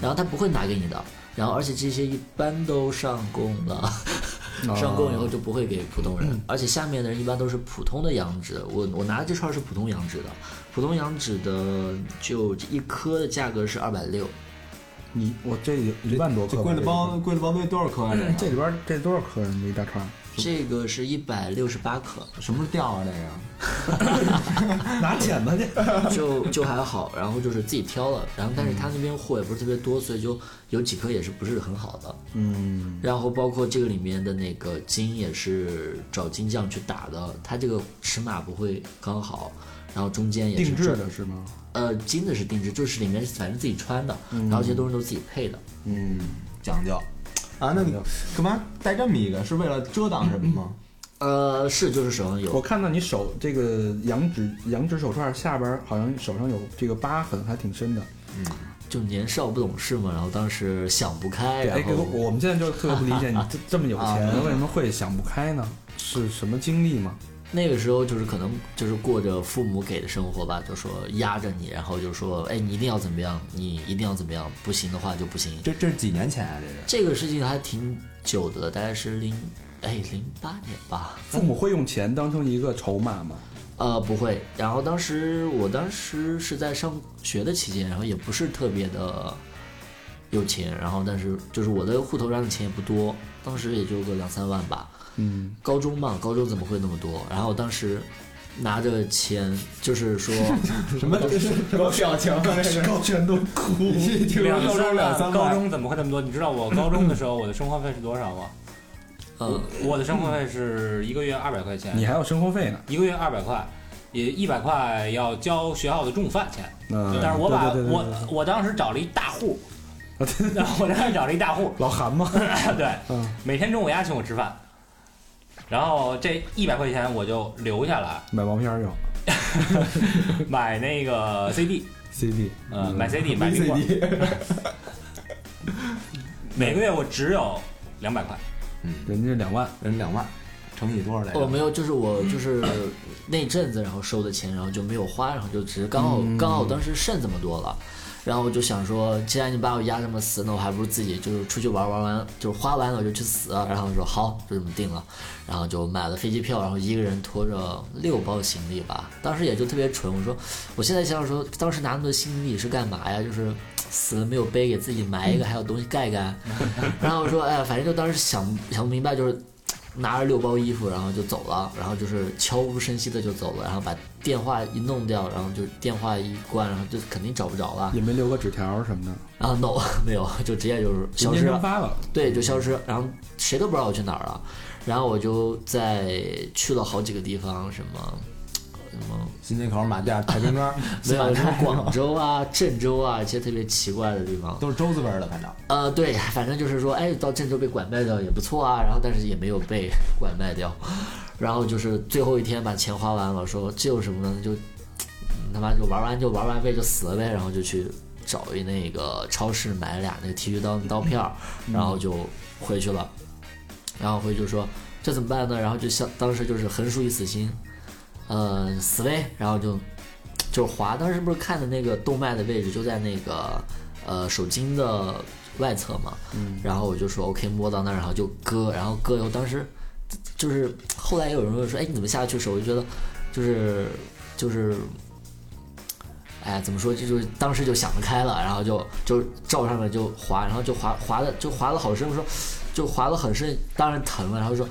Speaker 2: 然后他不会拿给你的。然后而且这些一般都上供了，上供以后就不会给普通人，而且下面的人一般都是普通的羊脂。我我拿的这串是普通羊脂的，普通羊脂的就一颗的价格是二百六。
Speaker 1: 你我这有一万多克吧，
Speaker 3: 这贵了包贵了包那多少颗啊？这
Speaker 1: 里边这多少克呀？这一大串儿，
Speaker 2: 这个是一百六十八克，
Speaker 3: 什么时候掉啊？这个 (laughs)
Speaker 1: 拿剪子去。
Speaker 2: 就就还好，然后就是自己挑了，然后但是他那边货也不是特别多，所以就有几颗也是不是很好的。
Speaker 1: 嗯，
Speaker 2: 然后包括这个里面的那个金也是找金匠去打的，它这个尺码不会刚好，然后中间也是
Speaker 1: 定制的是吗？
Speaker 2: 呃，金的是定制，就是里面反正自己穿的，然后这些东西都自己配的。
Speaker 3: 嗯，讲究啊。那你干嘛带这么一个？是为了遮挡什么吗？
Speaker 2: 呃，是就是手上有我，
Speaker 1: 看到你手这个羊脂羊脂手串下边好像手上有这个疤痕，还挺深的。
Speaker 2: 嗯就年少不懂事嘛，然后当时想不开，
Speaker 1: 哎，给
Speaker 2: 然后
Speaker 1: 我我们现在就特别不理解，(laughs) 你这这么有钱，为什么会想不开呢？是什么经历吗？
Speaker 2: 那个时候就是可能就是过着父母给的生活吧，就说压着你，然后就说，哎，你一定要怎么样，你一定要怎么样，不行的话就不行。
Speaker 3: 这这是几年前啊？这是
Speaker 2: 这个事情还挺久的，大概是零哎零八年吧。
Speaker 1: 父母会用钱当成一个筹码吗？(laughs)
Speaker 2: 呃，不会。然后当时我当时是在上学的期间，然后也不是特别的有钱，然后但是就是我的户头上的钱也不多，当时也就个两三万吧。
Speaker 1: 嗯，
Speaker 2: 高中嘛，高中怎么会那么多？然后当时拿着钱，就是说，(laughs)
Speaker 3: 什么什么表情
Speaker 1: 高 (laughs) (laughs) 全都哭。
Speaker 4: 两
Speaker 3: 高中
Speaker 4: 三万，
Speaker 3: 两三万，
Speaker 4: 高中怎么会那么多？你知道我高中的时候我的生活费是多少吗？
Speaker 2: 呃，
Speaker 4: 我的生活费是一个月二百块钱，
Speaker 1: 你还有生活费呢？
Speaker 4: 一个月二百块，也一百块要交学校的中午饭钱。
Speaker 1: 嗯，
Speaker 4: 但是我把
Speaker 1: 对对对对
Speaker 4: 我我当时找了一大户，(laughs) 然后我当时找了一大户，
Speaker 1: 老韩嘛，(laughs)
Speaker 4: 对，
Speaker 1: 嗯，
Speaker 4: 每天中午丫请我吃饭，然后这一百块钱我就留下来
Speaker 1: 买毛片儿用。(laughs)
Speaker 4: 买那个
Speaker 1: CD，CD，
Speaker 4: 呃，买 CD 买冰棍儿，每个月我只有两百块，
Speaker 1: 人家两万，
Speaker 3: 人两万，乘以多少来着？
Speaker 2: 哦，没有，就是我就是那阵子，然后收的钱，然后就没有花，然后就只是刚好、刚好当时剩这么多了，然后我就想说，既然你把我压这么死，那我还不如自己就是出去玩玩完，就是花完了我就去死，然后说好，就这么定了，然后就买了飞机票，然后一个人拖着六包行李吧，当时也就特别蠢，我说我现在想想说，当时拿那么多行李是干嘛呀？就是死了没有背，给自己埋一个，还有东西盖盖。(laughs) 然后我说，哎呀，反正就当时想想不明白，就是拿着六包衣服，然后就走了，然后就是悄无声息的就走了，然后把电话一弄掉，然后就电话一关，然后就肯定找不着了。
Speaker 1: 也没留个纸条什么的，
Speaker 2: 然后 no 没有，就直接就是消失了。
Speaker 1: 发了。
Speaker 2: 对，就消失，然后谁都不知道我去哪儿了。然后我就在去了好几个地方，什么
Speaker 3: 新街口、马甸、太平庄，(laughs)
Speaker 2: 没有什么广
Speaker 3: 广
Speaker 2: 州啊、郑州啊，一些特别奇怪的地方。
Speaker 3: 都是周字辈的，反正
Speaker 2: 呃，对，反正就是说，哎，到郑州被拐卖掉也不错啊，然后但是也没有被拐卖掉，然后就是最后一天把钱花完了，说这有什么呢？就嗯他妈就玩完就玩完呗，就死了呗，然后就去找一那个超市买了俩那个剃须刀刀片儿，然后就回去了，然后回去就说这怎么办呢？然后就像当时就是横竖一死心，呃，死呗，然后就就是滑，当时不是看的那个动脉的位置就在那个呃手筋的外侧嘛，嗯，然后我就说 OK 摸到那儿，然后就割，然后割以后当时就是后来也有人会说，哎，你怎么下去手？我就觉得就是就是。哎，怎么说？就就是当时就想得开了，然后就就照上面就滑，然后就滑滑的就滑的好深，我说就滑的很深，当然疼了。然后说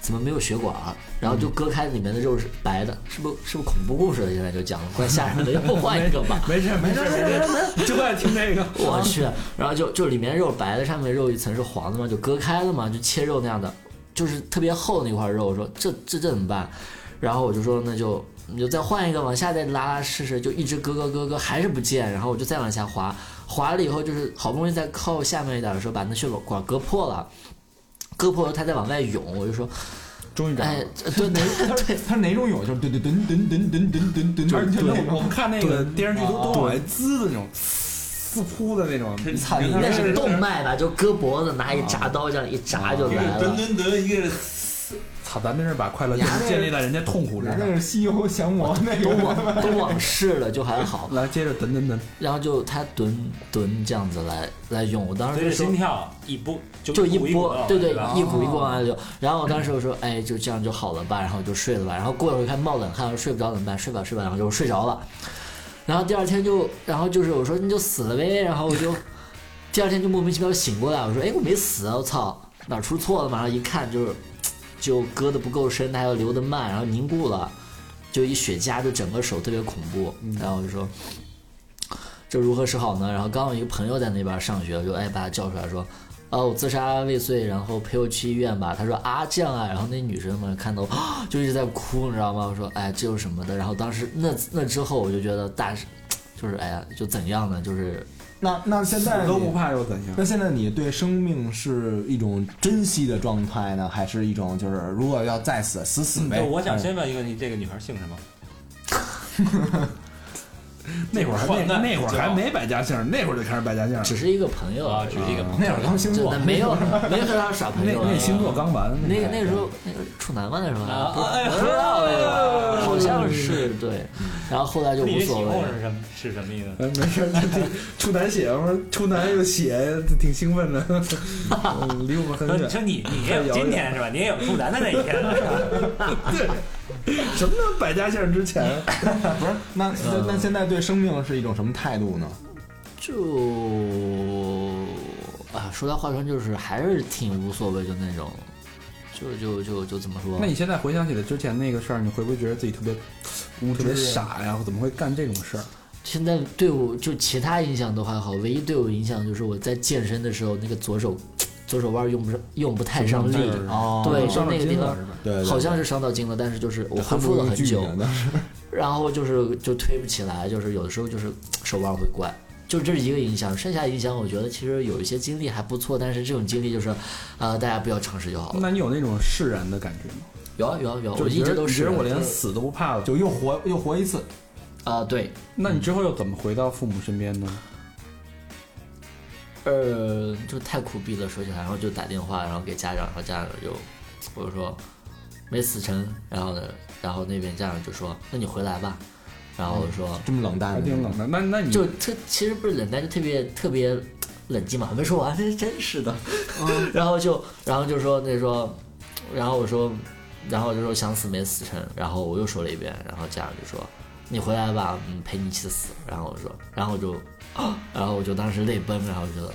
Speaker 2: 怎么没有血管儿？然后就割开里面的肉是白的，是不是是不是恐怖故事了？现在就讲了，怪吓人的，要不换一个吧？
Speaker 1: 没事没事没事，就爱听这个。
Speaker 2: 我去，然后就就里面肉白的，上面肉一层是黄的嘛，就割开了嘛，就切肉那样的，就是特别厚那块肉。我说这这这怎么办？然后我就说那就你就再换一个，往下再拉拉试试，就一直割割割割还是不见，然后我就再往下滑，滑了以后就是好不容易在靠下面一点的时候把那血管割破了，割破了它在往外涌，我就说
Speaker 1: 终于找到
Speaker 2: 哎
Speaker 1: 了。
Speaker 2: 对 (laughs) 对对。
Speaker 3: 它哪种涌？就是噔噔噔噔噔噔噔噔噔，而且
Speaker 1: 对
Speaker 3: 那，种
Speaker 1: 我们看那个电视剧都
Speaker 3: 啊
Speaker 1: 都往外滋的那种，呲噗的那种。
Speaker 2: 那是动脉吧，就割脖子，拿一铡刀这样一铡就来了。
Speaker 5: 噔噔，一个
Speaker 1: 操，咱们是把快乐建立在人家痛苦之上。
Speaker 3: 那是西游降魔那
Speaker 2: 都。往都往事 (laughs) 了，就还好。
Speaker 1: 来，接着蹲蹲蹲，
Speaker 2: 然后就他蹲蹲这样子来来用，我当时就
Speaker 4: 心跳一波就
Speaker 2: 就一波，对对，一股一股往外流。然后我当时我说，哎，就这样就好了吧，然后就睡了吧。然后过一会儿看冒冷汗，睡不着怎么办？睡吧睡吧，然后就睡着了。然后第二天就，然后就是我说你就死了呗，然后我就第二天就莫名其妙醒过来，我说哎我没死啊，我操哪出错了嘛？然后一看就是就割的不够深，它还要流的慢，然后凝固了，就一血痂，就整个手特别恐怖。然后我就说。这如何是好呢？然后刚好一个朋友在那边上学，我就哎把他叫出来说，哦，我自杀未遂，然后陪我去医院吧。他说啊这样啊，然后那女生嘛看到啊 (gasps) 就一直在哭，你知道吗？我说哎这有什么的？然后当时那那之后我就觉得大，就是哎呀就怎样呢？就是
Speaker 3: 那那现在
Speaker 1: 都不怕又怎样？
Speaker 3: 那现在你对生命是一种珍惜的状态呢，还是一种就是如果要再死死死呗？
Speaker 4: 就我想先问一个，你这个女孩姓什么？(laughs)
Speaker 1: 那会儿还那那会儿还没百家姓，那会儿就开始百家姓。
Speaker 2: 只是一个朋友
Speaker 4: 啊，只是一个朋友
Speaker 3: 那会儿刚星座 (laughs)
Speaker 2: 没有 (laughs) 没和他耍朋友啊。
Speaker 1: 那星座刚完，
Speaker 2: 那个那个时候那个处男嘛那时候
Speaker 4: 啊
Speaker 2: 不知道那个，好像是对，然后后来就无所谓了。
Speaker 4: 是什么？是什么意思？
Speaker 1: 呃，没事，处男血，我说处男又血，挺兴奋的，(laughs) 嗯离我们很
Speaker 4: 说
Speaker 1: 远。
Speaker 4: 说你你也有今天是吧？你也有处男的那一天了是吧？(laughs)
Speaker 1: 什么叫百家姓之前？(laughs)
Speaker 3: 不是？那那那现在对生命是一种什么态度呢？
Speaker 2: 就啊，说来话长，就是还是挺无所谓，的那种，就就就就怎么说
Speaker 1: 那？你现在回想起来之前那个事儿，你会不会觉得自己特别无特别傻呀？怎么会干这种事儿？
Speaker 2: 现在对我就其他影响都还好，唯一对我影响就是我在健身的时候，那个左手左手腕用不上，用不太上力。
Speaker 3: 哦
Speaker 2: 对，就
Speaker 1: 伤到
Speaker 2: 那个地方
Speaker 1: 筋了
Speaker 2: 好像是伤到筋了，但是就是我恢复了很久，(laughs) 然后就是就推不起来，就是有的时候就是手腕会怪，就这是一个影响。剩下影响，我觉得其实有一些经历还不错，但是这种经历就是，呃，大家不要尝试就好了。
Speaker 1: 那你有那种释然的感觉吗？
Speaker 2: 有啊有啊有啊，我一直都是
Speaker 1: 其实我连死都不怕了。
Speaker 3: 就又活又活一次。
Speaker 2: 啊、对，
Speaker 1: 那你之后又怎么回到父母身边呢？
Speaker 2: 呃，就太苦逼了，说起来，然后就打电话，然后给家长，然后家长就我就说没死成，然后呢，然后那边家长就说那你回来吧，然后我说。
Speaker 3: 这么冷淡，
Speaker 1: 这么冷淡。那那你
Speaker 2: 就特其实不是冷淡，就特别特别冷静嘛，还没说完，这 (laughs) 真是的。然后就然后就说那说，然后我说，然后就说想死没死成，然后我又说了一遍，然后家长就说，你回来吧，嗯，陪你一起死。然后我说，然后我就，然后我就当时泪奔，然后就，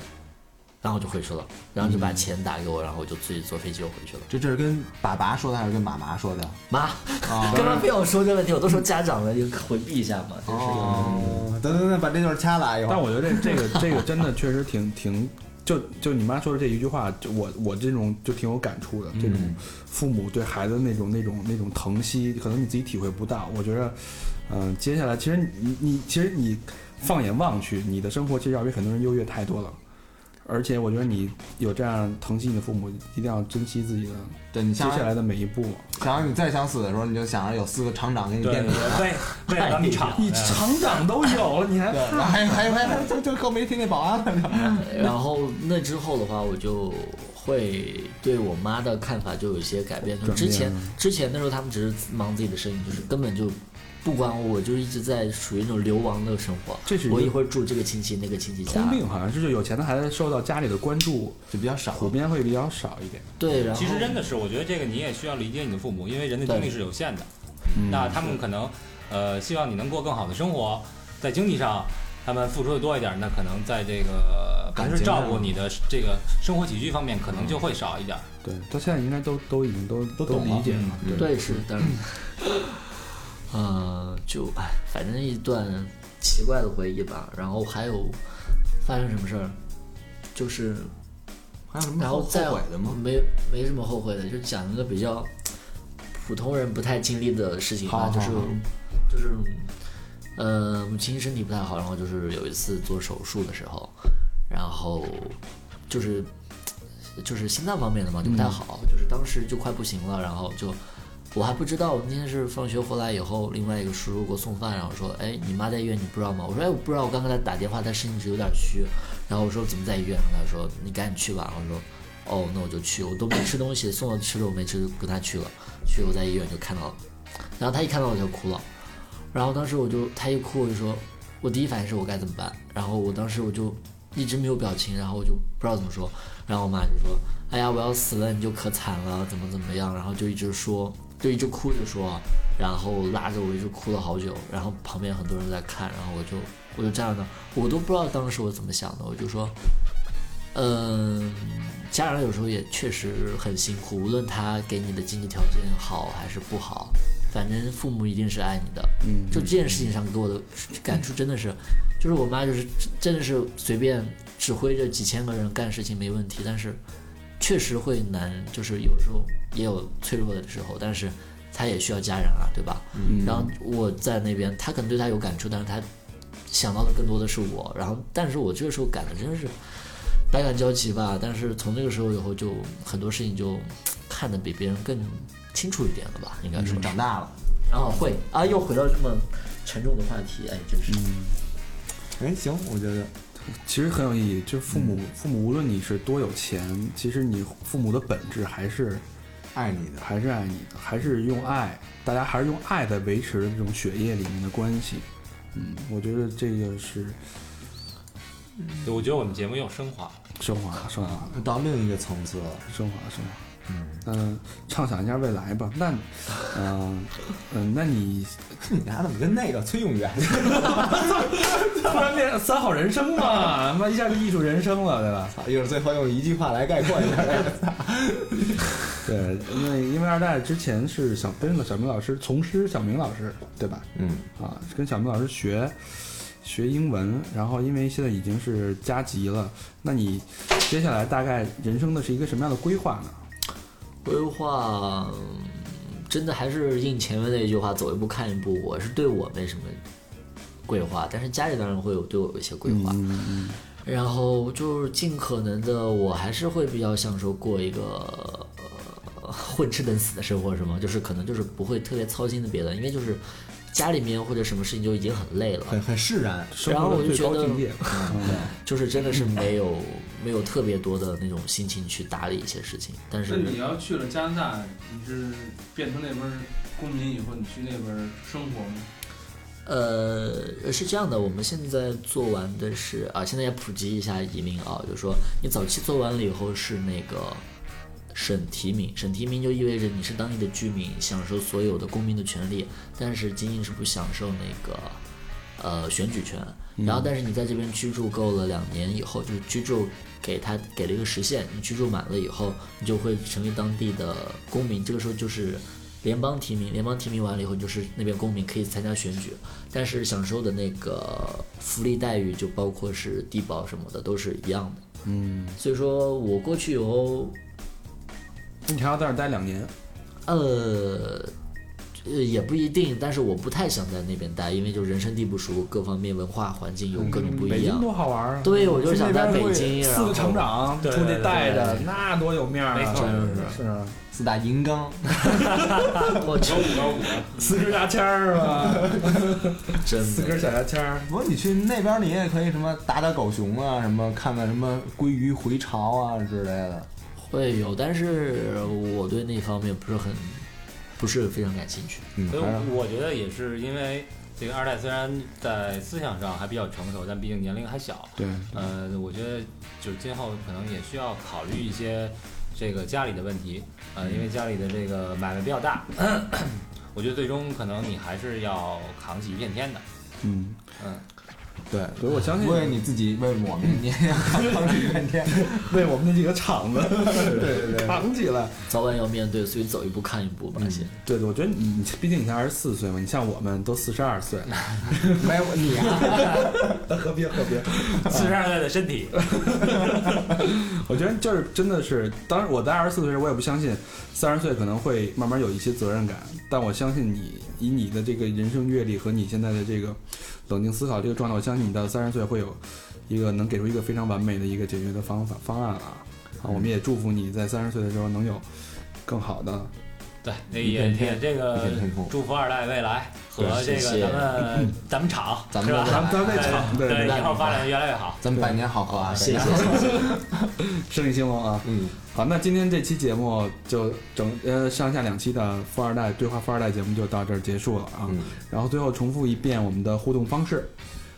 Speaker 2: 然后就回去了，然后就把钱打给我，然后我就自己坐飞机就回去了。
Speaker 3: 这这是跟爸爸说的还是跟妈妈说的？
Speaker 2: 妈，刚刚非要说这问题，我都说家长了，就回避一下嘛，就是。
Speaker 3: 哦，等等等，把这段掐了，一会儿。
Speaker 1: 但我觉得这这个这个真的确实挺挺，就就你妈说的这一句话，就我我这种就挺有感触的。这种父母对孩子那种那种那种疼惜，可能你自己体会不到。我觉得，嗯、接下来其实你你其实你放眼望去，你的生活其实要比很多人优越太多了。而且我觉得你有这样疼惜你的父母，一定要珍惜自己的
Speaker 3: 对你
Speaker 1: 接下来的每一步。
Speaker 3: 想让你再想死的时候，你就想着有四个厂长给你垫底。
Speaker 4: 为为了你厂
Speaker 1: 你厂长都有了，你还
Speaker 3: 还还还就就更没听那保安了。(laughs)
Speaker 2: 然后那之后的话，我就会对我妈的看法就有一些改变。就之前之前的时候，他们只是忙自己的生意，就是根本就不管我，我就一直在属于那种流亡的生活。
Speaker 1: 这是
Speaker 2: 我一会儿住这个亲戚那个亲戚家
Speaker 1: 通，病，好像是就有钱的孩子受到家里的关注
Speaker 3: 就比较少。
Speaker 1: 普遍会比较少一点。
Speaker 2: 对，然后
Speaker 4: 其实真的是，我觉得这个你也需要理解你的父母，因为人的精力是有限的。
Speaker 1: 嗯
Speaker 4: 那他们可能呃希望你能过更好的生活，在经济上他们付出的多一点，那可能在这个
Speaker 3: 感情上
Speaker 4: 平时照顾你的这个生活起居方面可能就会少一点。
Speaker 1: 对，到现在应该都都已经都都
Speaker 3: 懂了
Speaker 1: 理解了。对，
Speaker 2: 对是，但是，(laughs) 呃，就哎，反正一段奇怪的回忆吧。然后还有发生什么事儿，就是
Speaker 3: 还有什么后后
Speaker 2: 然后再
Speaker 3: 悔的吗？
Speaker 2: 没没什么后悔的，就讲一个比较普通人不太经历的事情吧，就是就是呃母亲身体不太好，然后就是有一次做手术的时候，然后就是就是心脏方面的嘛就不太好，就是当时就快不行了，然后就。我还不知道，我那天是放学回来以后，另外一个叔叔给我送饭，然后说：“哎，你妈在医院，你不知道吗？”我说：“哎，我不知道，我刚刚给她打电话，她声音只有点虚。”然后我说：“怎么在医院？”他说：“你赶紧去吧。”我说：“哦，那我就去，我都没吃东西，送我吃的我没吃，就跟他去了。去我在医院就看到了，然后他一看到我就哭了，然后当时我就他一哭我就说，我第一反应是我该怎么办？然后我当时我就一直没有表情，然后我就不知道怎么说，然后我妈就说，哎呀我要死了，你就可惨了，怎么怎么样，然后就一直说，就一直哭着说，然后拉着我一直哭了好久，然后旁边很多人在看，然后我就我就这样的，我都不知道当时我怎么想的，我就说。嗯，家长有时候也确实很辛苦，无论他给你的经济条件好还是不好，反正父母一定是爱你的。
Speaker 1: 嗯，
Speaker 2: 就这件事情上给我的感触真的是，就是我妈就是真的是随便指挥着几千个人干事情没问题，但是确实会难，就是有时候也有脆弱的时候，但是他也需要家人啊，对吧？
Speaker 1: 嗯
Speaker 2: 然后我在那边，他可能对他有感触，但是他想到的更多的是我。然后，但是我这个时候感的真的是百感交集吧。但是从那个时候以后，就很多事情就看得比别人更清楚一点了吧，应该说是。
Speaker 3: 长大了。
Speaker 2: 然后会啊，又回到这么沉重的话题，哎，真是。
Speaker 3: 哎，行，我觉得
Speaker 1: 其实很有意义。就是父母，父母无论你是多有钱，其实你父母的本质还是
Speaker 3: 爱你的。
Speaker 1: 还是爱你的，还是用爱，大家还是用爱在维持这种血液里面的关系。嗯，我觉得这个是
Speaker 4: 对我觉得我们节目又升华了。
Speaker 1: 升华，升华，
Speaker 3: 到另一个层次了。
Speaker 1: 升华，升华。嗯，畅想一下未来吧。那，嗯、(laughs) 嗯、那你
Speaker 3: 你俩怎么跟那个崔永元？(laughs)
Speaker 1: 突然变三好人生嘛，(laughs) 他妈一下就艺术人生了，对吧？
Speaker 3: 一会儿最后用一句话来概括一下。
Speaker 1: 对，因为因为二代之前是小跟着小明老师从师小明老师，对吧？
Speaker 3: 嗯，
Speaker 1: 啊，跟小明老师学学英文，然后因为现在已经是加急了，那你接下来大概人生的是一个什么样的规划呢？
Speaker 2: 规划，嗯真的还是应前面那一句话，走一步看一步。我是对我没什么规划，但是家里当然会有对我有一些规划。
Speaker 1: 嗯嗯
Speaker 2: 然后就是尽可能的，我还是会比较享受过一个、呃、混吃等死的生活，是吗？就是可能就是不会特别操心的别的，因为就是家里面或者什么事情就已经很累了，
Speaker 3: 很很释然。
Speaker 2: 然后我就觉得。(laughs) (laughs) 就是真的是没有没有特别多的那种心情去打理一些事情。但
Speaker 5: 那
Speaker 2: 是
Speaker 5: 你要去了加拿大，你是变成那边公民以后，你去那边生活吗？
Speaker 2: 呃，是这样的，我们现在做完的是啊，现在也普及一下移民啊，就是说你早期做完了以后是那个省提名，省提名就意味着你是当地的居民，享受所有的公民的权利，但是仅仅是不享受那个呃选举权。然后，但是你在这边居住够了两年以后，就是居住给他给了一个时限，你居住满了以后，你就会成为当地的公民。这个时候就是联邦提名，联邦提名完了以后，就是那边公民可以参加选举，但是享受的那个福利待遇就包括是低保什么的都是一样的。
Speaker 1: 嗯，
Speaker 2: 所以说我过去以后，
Speaker 1: 你还要在这儿待两年，
Speaker 2: 呃。呃，也不一定，但是我不太想在那边待，因为就人生地不熟，各方面文化环境有各种不
Speaker 1: 北京
Speaker 2: 一样。
Speaker 1: 多好玩啊！
Speaker 2: 对，我就是想在北京，然后
Speaker 1: 四个厂长
Speaker 4: 对
Speaker 1: 出去带着，那多有面儿啊！真是是啊，
Speaker 3: 四大银刚，(laughs)
Speaker 2: 我去，
Speaker 1: 四根牙签儿是吧？(laughs)
Speaker 2: 真的
Speaker 1: 四根小牙签儿，
Speaker 3: 不过你去那边你也可以什么打打狗熊啊，什么看看什么鲑鱼回潮啊之类的。
Speaker 2: 会有，但是我对那方面不是很，不是非常感兴趣。
Speaker 3: 嗯，
Speaker 4: 所以我觉得也是因为这个二代虽然在思想上还比较成熟，但毕竟年龄还小。
Speaker 1: 对，
Speaker 4: 呃，我觉得就是今后可能也需要考虑一些这个家里的问题，呃，因为家里的这个买卖比较大，(clears throat) 我觉得最终可能你还是要扛起一片天的。
Speaker 1: 嗯，
Speaker 4: 嗯，
Speaker 1: 对，所以我相信
Speaker 3: 为你自己，为我们，你也要扛起半天。(laughs)
Speaker 1: 为我们那几个厂子，(laughs) 对对对，扛起来。
Speaker 2: 早晚要面对，所以走一步看一步吧，先。
Speaker 1: 对，我觉得你，你毕竟你才二十四岁嘛，你像我们都四十二岁，
Speaker 3: 没有你 (laughs) 啊，
Speaker 1: 何必何必？
Speaker 4: 四十二岁的身体，
Speaker 1: 我觉得就是真的是，当然我在二十四岁时，我也不相信三十岁可能会慢慢有一些责任感，但我相信你以你的这个人生阅历和你现在的这个冷静思考这个状态，我相信你到三十岁会有一个能给出一个非常完美的一个解决的方法方案啊！啊，我们也祝福你在三十岁的时候能有更好的，
Speaker 4: 对，那
Speaker 3: 一
Speaker 4: 也也这个祝福二代未来和这个 (laughs) 咱们咱们厂？
Speaker 3: 咱们的
Speaker 1: 咱们咱们厂对
Speaker 4: 以后发展的越来越好。
Speaker 3: 咱们百年好合啊！
Speaker 2: 谢谢。(laughs)
Speaker 1: 生意兴隆啊！
Speaker 3: 嗯，
Speaker 1: 好，那今天这期节目就整呃上下两期的富二代对话富二代节目就到这儿结束了啊。
Speaker 3: 嗯
Speaker 1: 然后最后重复一遍我们的互动方式，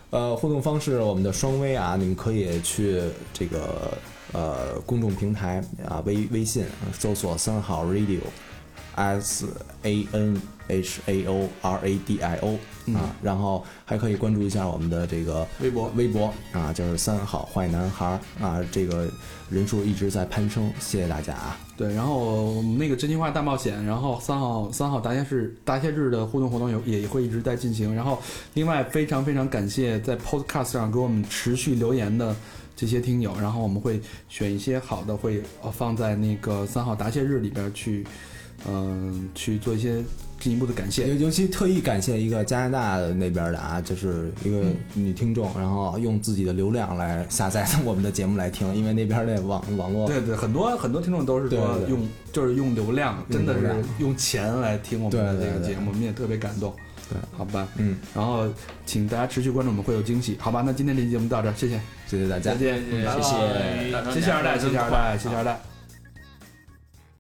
Speaker 3: 呃，互动方式我们的双微啊，你们可以去这个呃公众平台啊微微信搜索三好 radio s a n h a o r a d i o 啊，然后还可以关注一下我们的这个
Speaker 1: 微博
Speaker 3: 微博啊，就是三好坏男孩儿啊，这个人数一直在攀升，谢谢大家啊。
Speaker 1: 对，然后我们那个真心话大冒险，然后三号三号答谢日答谢日的互动活动有也会一直在进行。然后另外非常非常感谢在 Podcast 上给我们持续留言的这些听友，然后我们会选一些好的会呃放在那个三号答谢日里边去，嗯、去做一些进一步的感谢
Speaker 3: 尤。尤其特意感谢一个加拿大那边的啊，就是一个女听众，然后用自己的流量来下载我们的节目来听，因为那边那网网络
Speaker 1: 对对，很多很多听众都是说
Speaker 3: 对对对
Speaker 1: 用就是用流量，真的是用钱来听我们的这个节目，我们也特别感动。
Speaker 3: 对，
Speaker 1: 好吧，
Speaker 3: 嗯，
Speaker 1: 然后请大家持续关注，我们会有惊喜，好吧？那今天这期节目到这儿，谢谢，
Speaker 3: 谢谢大家
Speaker 1: 再。见，
Speaker 2: 谢谢
Speaker 1: 谢谢二代，谢谢二代，谢谢二代。